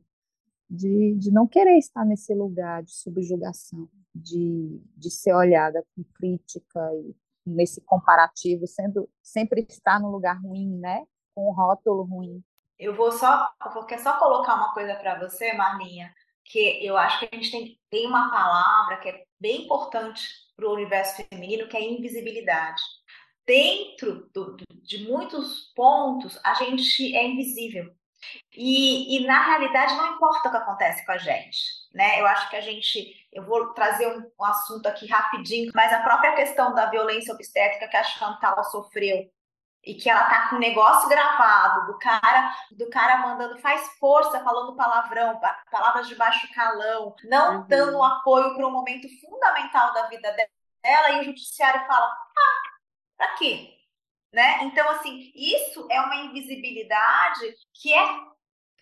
de, de não querer estar nesse lugar de subjugação, de, de ser olhada com crítica e nesse comparativo, sendo sempre estar no lugar ruim, né? Com um rótulo ruim. Eu vou só, vou só colocar uma coisa para você, Marlinha, que eu acho que a gente tem, tem uma palavra que é bem importante para o universo feminino, que é invisibilidade. Dentro do, de muitos pontos, a gente é invisível. E, e, na realidade não importa o que acontece com a gente, né? Eu acho que a gente, eu vou trazer um, um assunto aqui rapidinho, mas a própria questão da violência obstétrica que a Chantal sofreu e que ela tá com um negócio gravado do cara, do cara mandando faz força, falando palavrão, palavras de baixo calão, não uhum. dando apoio para um momento fundamental da vida dela e o judiciário fala: "Ah, para quê?" Né? Então assim, isso é uma invisibilidade que é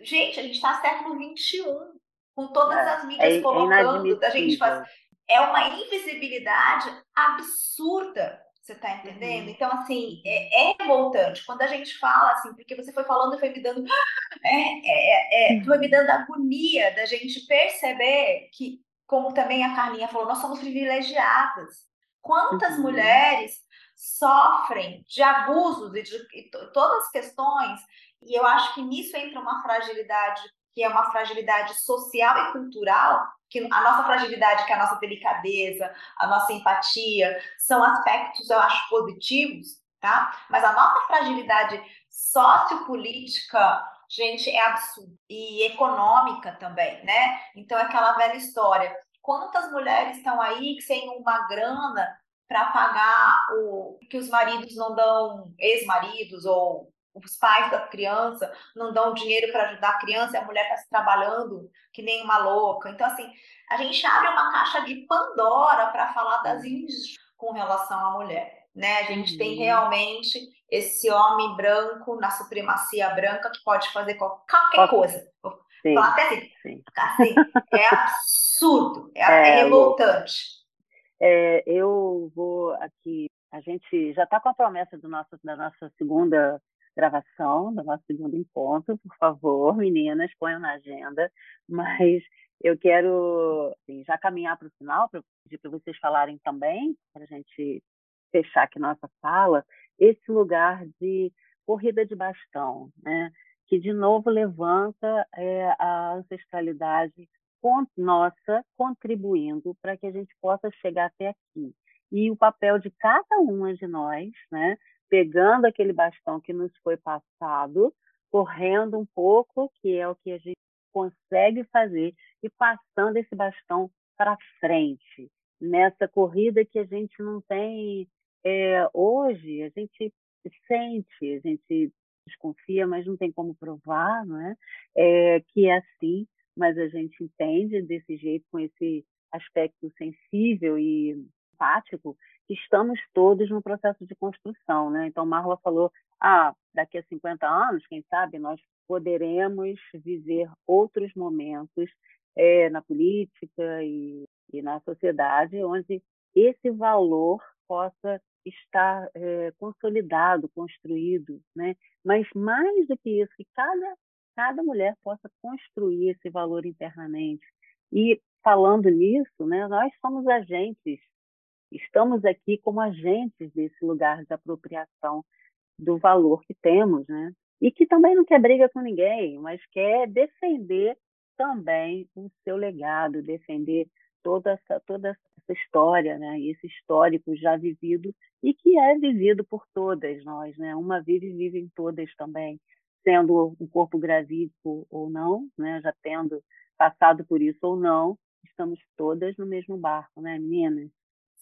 gente, a gente está no século 21, com todas é, as mídias é, colocando, é da gente faz é uma invisibilidade absurda você tá entendendo? Uhum. Então, assim, é, é, revoltante. Quando a gente fala, assim, porque você foi falando e foi me dando. É, é, é, foi me dando agonia da gente perceber que, como também a Carlinha falou, nós somos privilegiadas. Quantas uhum. mulheres sofrem de abusos e de todas as questões, e eu acho que nisso entra uma fragilidade que é uma fragilidade social e cultural, que a nossa fragilidade, que é a nossa delicadeza, a nossa empatia, são aspectos, eu acho, positivos, tá? Mas a nossa fragilidade sociopolítica, gente, é absurda. E econômica também, né? Então, é aquela velha história. Quantas mulheres estão aí que sem uma grana para pagar o que os maridos não dão, ex-maridos ou os pais da criança não dão dinheiro para ajudar a criança e a mulher está se trabalhando que nem uma louca. Então, assim, a gente abre uma caixa de Pandora para falar das injustiças com relação à mulher. Né? A gente uhum. tem realmente esse homem branco na supremacia branca que pode fazer qualquer coisa. Sim, Falar até assim, assim, é absurdo, é, é, é revoltante. É, eu vou aqui, a gente já está com a promessa do nosso, da nossa segunda gravação do nosso segundo encontro, por favor, meninas, ponham na agenda. Mas eu quero assim, já caminhar para o final, para pedir para vocês falarem também, para a gente fechar aqui nossa fala, esse lugar de corrida de bastão, né? que de novo levanta é, a ancestralidade nossa contribuindo para que a gente possa chegar até aqui. E o papel de cada uma de nós, né, pegando aquele bastão que nos foi passado, correndo um pouco, que é o que a gente consegue fazer, e passando esse bastão para frente, nessa corrida que a gente não tem. É, hoje, a gente sente, a gente desconfia, mas não tem como provar, não é? é que é assim, mas a gente entende desse jeito, com esse aspecto sensível e empático, que estamos todos no processo de construção, né? Então, Marla falou, ah, daqui a 50 anos, quem sabe, nós poderemos viver outros momentos é, na política e, e na sociedade onde esse valor possa estar é, consolidado, construído, né? Mas mais do que isso, que cada cada mulher possa construir esse valor internamente. E falando nisso, né, nós somos agentes, estamos aqui como agentes desse lugar de apropriação do valor que temos, né? E que também não quer briga com ninguém, mas quer defender também o seu legado, defender toda essa, toda essa história, né? Esse histórico já vivido e que é vivido por todas nós, né? Uma vive e vive em todas também sendo um corpo gravídico ou não, né, já tendo passado por isso ou não, estamos todas no mesmo barco, né, meninas?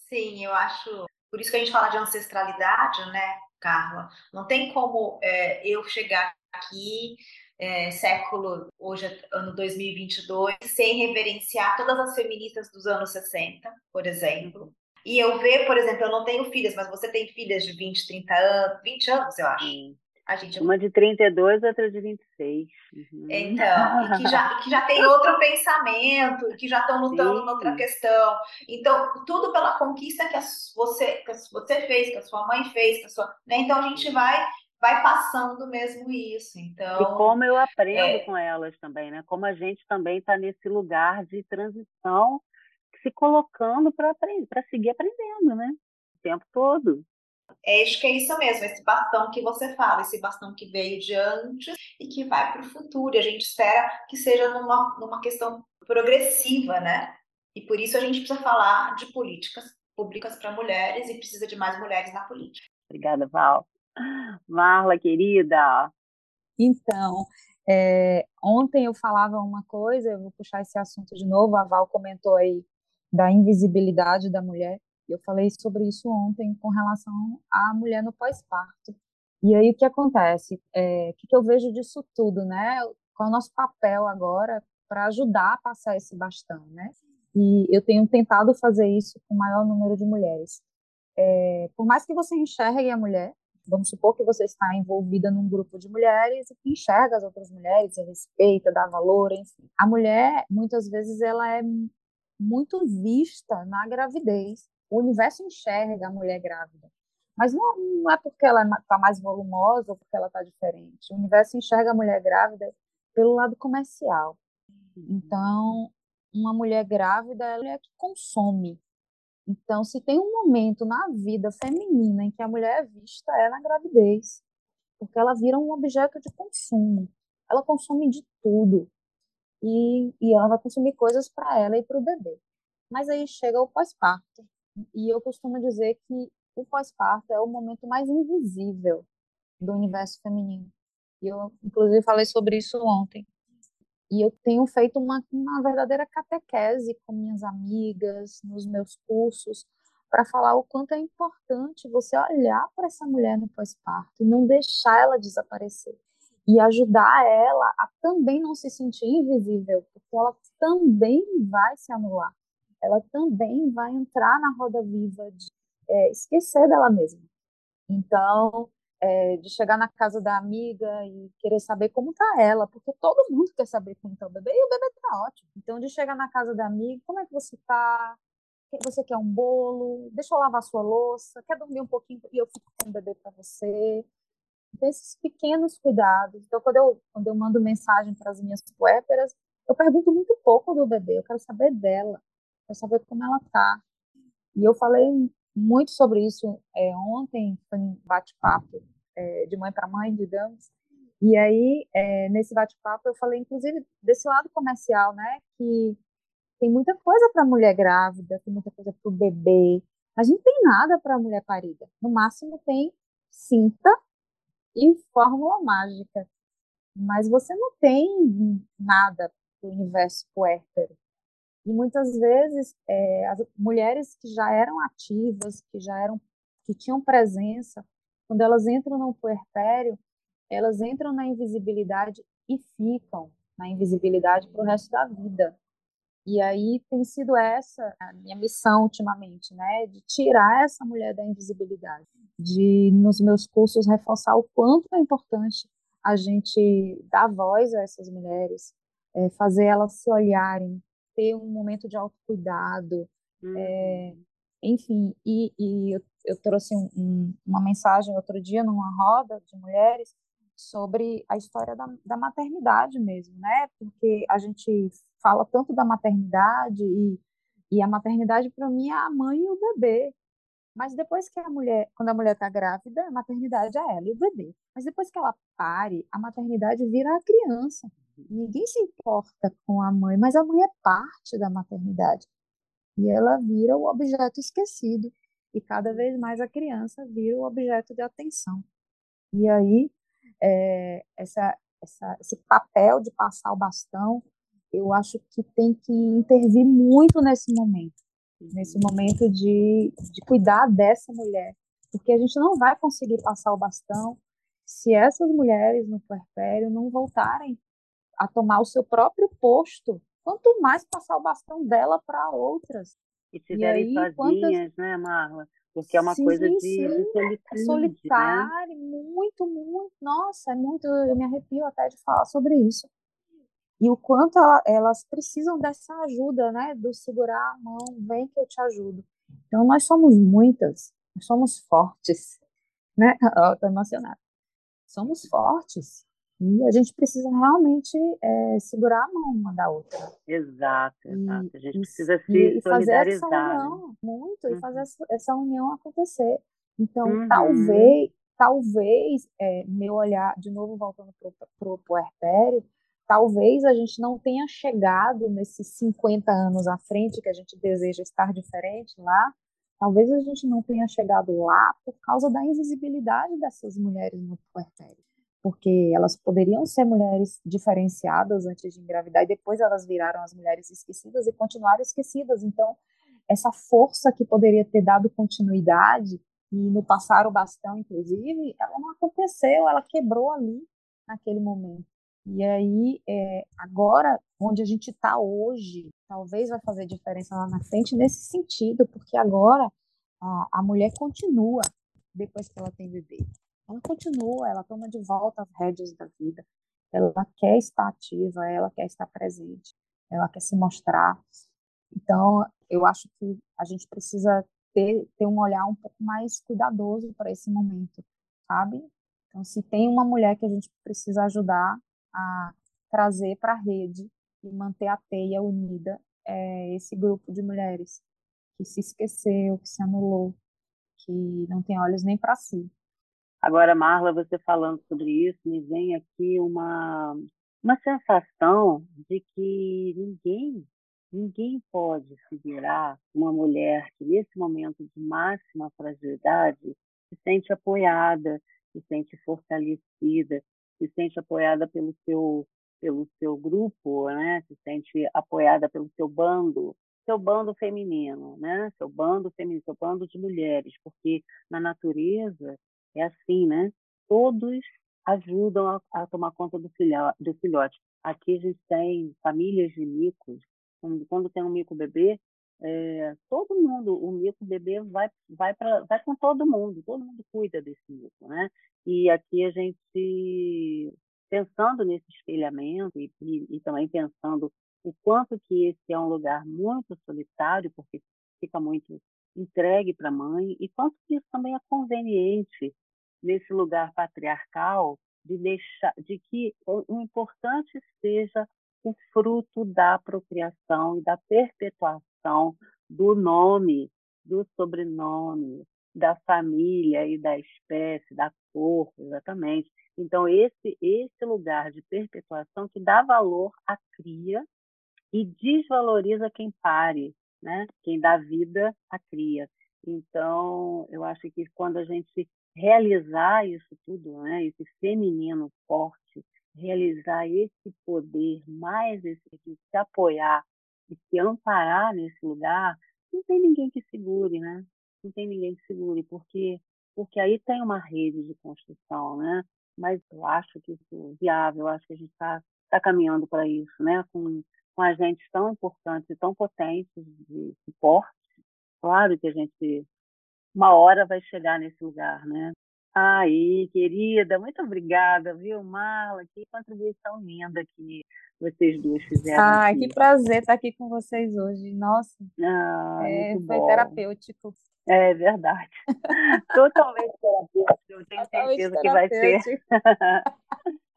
Sim, eu acho. Por isso que a gente fala de ancestralidade, né, Carla? Não tem como é, eu chegar aqui, é, século, hoje é ano 2022, sem reverenciar todas as feministas dos anos 60, por exemplo. E eu ver, por exemplo, eu não tenho filhas, mas você tem filhas de 20, 30 anos, 20 anos, eu acho. Sim. A gente... Uma de 32, outra de 26. Uhum. Então, e que já, que já tem outro pensamento, que já estão lutando Sim. outra questão. Então, tudo pela conquista que, a, você, que você fez, que a sua mãe fez, que a sua. Né? Então, a gente vai vai passando mesmo isso. Então, e como eu aprendo é... com elas também, né? Como a gente também está nesse lugar de transição, se colocando para seguir aprendendo, né? O tempo todo. É, acho que é isso mesmo, esse bastão que você fala, esse bastão que veio de antes e que vai para o futuro. E a gente espera que seja numa, numa questão progressiva, né? E por isso a gente precisa falar de políticas públicas para mulheres e precisa de mais mulheres na política. Obrigada, Val. Marla, querida. Então, é, ontem eu falava uma coisa, eu vou puxar esse assunto de novo. A Val comentou aí da invisibilidade da mulher. Eu falei sobre isso ontem com relação à mulher no pós-parto. E aí o que acontece? É, o que eu vejo disso tudo, né? Qual é o nosso papel agora para ajudar a passar esse bastão, né? E eu tenho tentado fazer isso com o maior número de mulheres. É, por mais que você enxergue a mulher, vamos supor que você está envolvida num grupo de mulheres e que enxerga as outras mulheres, respeita, dá valor, enfim. A mulher, muitas vezes, ela é muito vista na gravidez o universo enxerga a mulher grávida. Mas não, não é porque ela está mais volumosa ou porque ela está diferente. O universo enxerga a mulher grávida pelo lado comercial. Então, uma mulher grávida é a mulher que consome. Então, se tem um momento na vida feminina em que a mulher é vista, é na gravidez. Porque ela vira um objeto de consumo. Ela consome de tudo. E, e ela vai consumir coisas para ela e para o bebê. Mas aí chega o pós-parto. E eu costumo dizer que o pós-parto é o momento mais invisível do universo feminino. E eu, inclusive, falei sobre isso ontem. E eu tenho feito uma, uma verdadeira catequese com minhas amigas, nos meus cursos, para falar o quanto é importante você olhar para essa mulher no pós-parto e não deixar ela desaparecer. E ajudar ela a também não se sentir invisível, porque ela também vai se anular ela também vai entrar na roda viva de é, esquecer dela mesma. Então, é, de chegar na casa da amiga e querer saber como tá ela, porque todo mundo quer saber como tá o bebê e o bebê tá ótimo. Então, de chegar na casa da amiga, como é que você tá? Você quer um bolo? Deixa eu lavar sua louça? Quer dormir um pouquinho e eu fico com o bebê para você? desses pequenos cuidados. Então, quando eu, quando eu mando mensagem para as minhas puérperas, eu pergunto muito pouco do bebê, eu quero saber dela, quero saber como ela está. E eu falei muito sobre isso é, ontem, foi um bate-papo é, de mãe para mãe, digamos, e aí, é, nesse bate-papo, eu falei, inclusive, desse lado comercial, né, que tem muita coisa para mulher grávida, tem muita coisa para o bebê, mas não tem nada para mulher parida. No máximo tem cinta e fórmula mágica. Mas você não tem nada para o universo puérpero. E muitas vezes é, as mulheres que já eram ativas, que já eram, que tinham presença, quando elas entram no puerpério, elas entram na invisibilidade e ficam na invisibilidade para o resto da vida. E aí tem sido essa a minha missão ultimamente, né, de tirar essa mulher da invisibilidade, de nos meus cursos reforçar o quanto é importante a gente dar voz a essas mulheres, é, fazer elas se olharem, ter um momento de autocuidado, uhum. é, enfim. E, e eu, eu, trouxe um, um, uma mensagem outro dia numa roda de mulheres sobre a história da, da maternidade mesmo, né? Porque a gente fala tanto da maternidade e, e a maternidade para mim é a mãe e o bebê. Mas depois que a mulher, quando a mulher está grávida, a maternidade é ela e o bebê. Mas depois que ela pare, a maternidade vira a criança. Ninguém se importa com a mãe, mas a mãe é parte da maternidade. E ela vira o objeto esquecido. E cada vez mais a criança vira o objeto de atenção. E aí é, essa, essa, esse papel de passar o bastão, eu acho que tem que intervir muito nesse momento, nesse momento de, de cuidar dessa mulher, porque a gente não vai conseguir passar o bastão se essas mulheres no puerpério não voltarem a tomar o seu próprio posto, quanto mais passar o bastão dela para outras. E estiverem sozinhas, quantas... né, Marla? Porque é uma sim, coisa de, sim. de solitude, é solitário, né? muito, muito. Nossa, é muito. Eu me arrepio até de falar sobre isso. E o quanto elas precisam dessa ajuda, né? Do segurar a mão, vem que eu te ajudo. Então, nós somos muitas, nós somos fortes, né? Estou emocionada. Somos fortes. E a gente precisa realmente é, segurar a mão uma da outra. Exato, exato. A gente e, precisa se e, solidarizar. E fazer essa união, muito, uhum. e fazer essa, essa, união acontecer. Então, uhum. talvez, talvez, é, meu olhar, de novo voltando para o puerpério, talvez a gente não tenha chegado nesses 50 anos à frente que a gente deseja estar diferente lá, talvez a gente não tenha chegado lá por causa da invisibilidade dessas mulheres no puerpério porque elas poderiam ser mulheres diferenciadas antes de engravidar e depois elas viraram as mulheres esquecidas e continuaram esquecidas. Então, essa força que poderia ter dado continuidade e no passar o bastão, inclusive, ela não aconteceu, ela quebrou ali naquele momento. E aí, é, agora, onde a gente está hoje, talvez vai fazer diferença lá na frente nesse sentido, porque agora a, a mulher continua depois que ela tem bebê ela continua, ela toma de volta as rédeas da vida. Ela quer estar ativa, ela quer estar presente, ela quer se mostrar. Então, eu acho que a gente precisa ter, ter um olhar um pouco mais cuidadoso para esse momento, sabe? Então, se tem uma mulher que a gente precisa ajudar a trazer para a rede e manter a teia unida, é esse grupo de mulheres que se esqueceu, que se anulou, que não tem olhos nem para si. Agora, Marla, você falando sobre isso, me vem aqui uma, uma sensação de que ninguém, ninguém pode se virar uma mulher que, nesse momento de máxima fragilidade, se sente apoiada, se sente fortalecida, se sente apoiada pelo seu, pelo seu grupo, né? se sente apoiada pelo seu bando, seu bando feminino, né? seu bando feminino, seu bando de mulheres, porque na natureza é assim, né? Todos ajudam a, a tomar conta do, do filhote. Aqui a gente tem famílias de micos. Quando, quando tem um mico bebê, é, todo mundo, o mico bebê vai, vai, pra, vai com todo mundo, todo mundo cuida desse mico, né? E aqui a gente, pensando nesse espelhamento e, e, e também pensando o quanto que esse é um lugar muito solitário, porque fica muito entregue para a mãe, e quanto que isso também é conveniente nesse lugar patriarcal de deixar de que o importante seja o fruto da procriação e da perpetuação do nome, do sobrenome, da família e da espécie, da cor, exatamente. Então esse esse lugar de perpetuação que dá valor à cria e desvaloriza quem pare, né? Quem dá vida à cria. Então, eu acho que quando a gente realizar isso tudo, né, esse feminino forte, realizar esse poder, mais esse de se apoiar e se amparar nesse lugar, não tem ninguém que segure, né? Não tem ninguém que segure, porque porque aí tem uma rede de construção, né? Mas eu acho que isso é viável, eu acho que a gente está tá caminhando para isso, né? Com, com agentes tão importantes e tão potentes de suporte, claro que a gente uma hora vai chegar nesse lugar, né? Aí, querida, muito obrigada, viu, Marla? Que contribuição linda que vocês duas fizeram. Aqui. que prazer estar aqui com vocês hoje. Nossa, ah, é, foi bom. terapêutico. É verdade. Totalmente terapêutico. Eu tenho certeza que vai ser.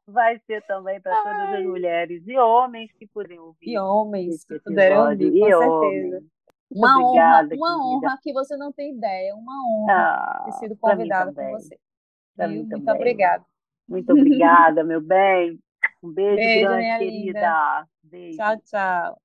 vai ser também para todas as mulheres e homens que puderem ouvir. E homens que puderem ouvir, com e certeza. Homens. Uma obrigada, honra, uma honra que você não tem ideia, uma honra ah, ter sido convidada com você. Muito obrigada. Muito obrigada, meu bem. Um beijo, beijo grande, querida. Beijo. Tchau, tchau.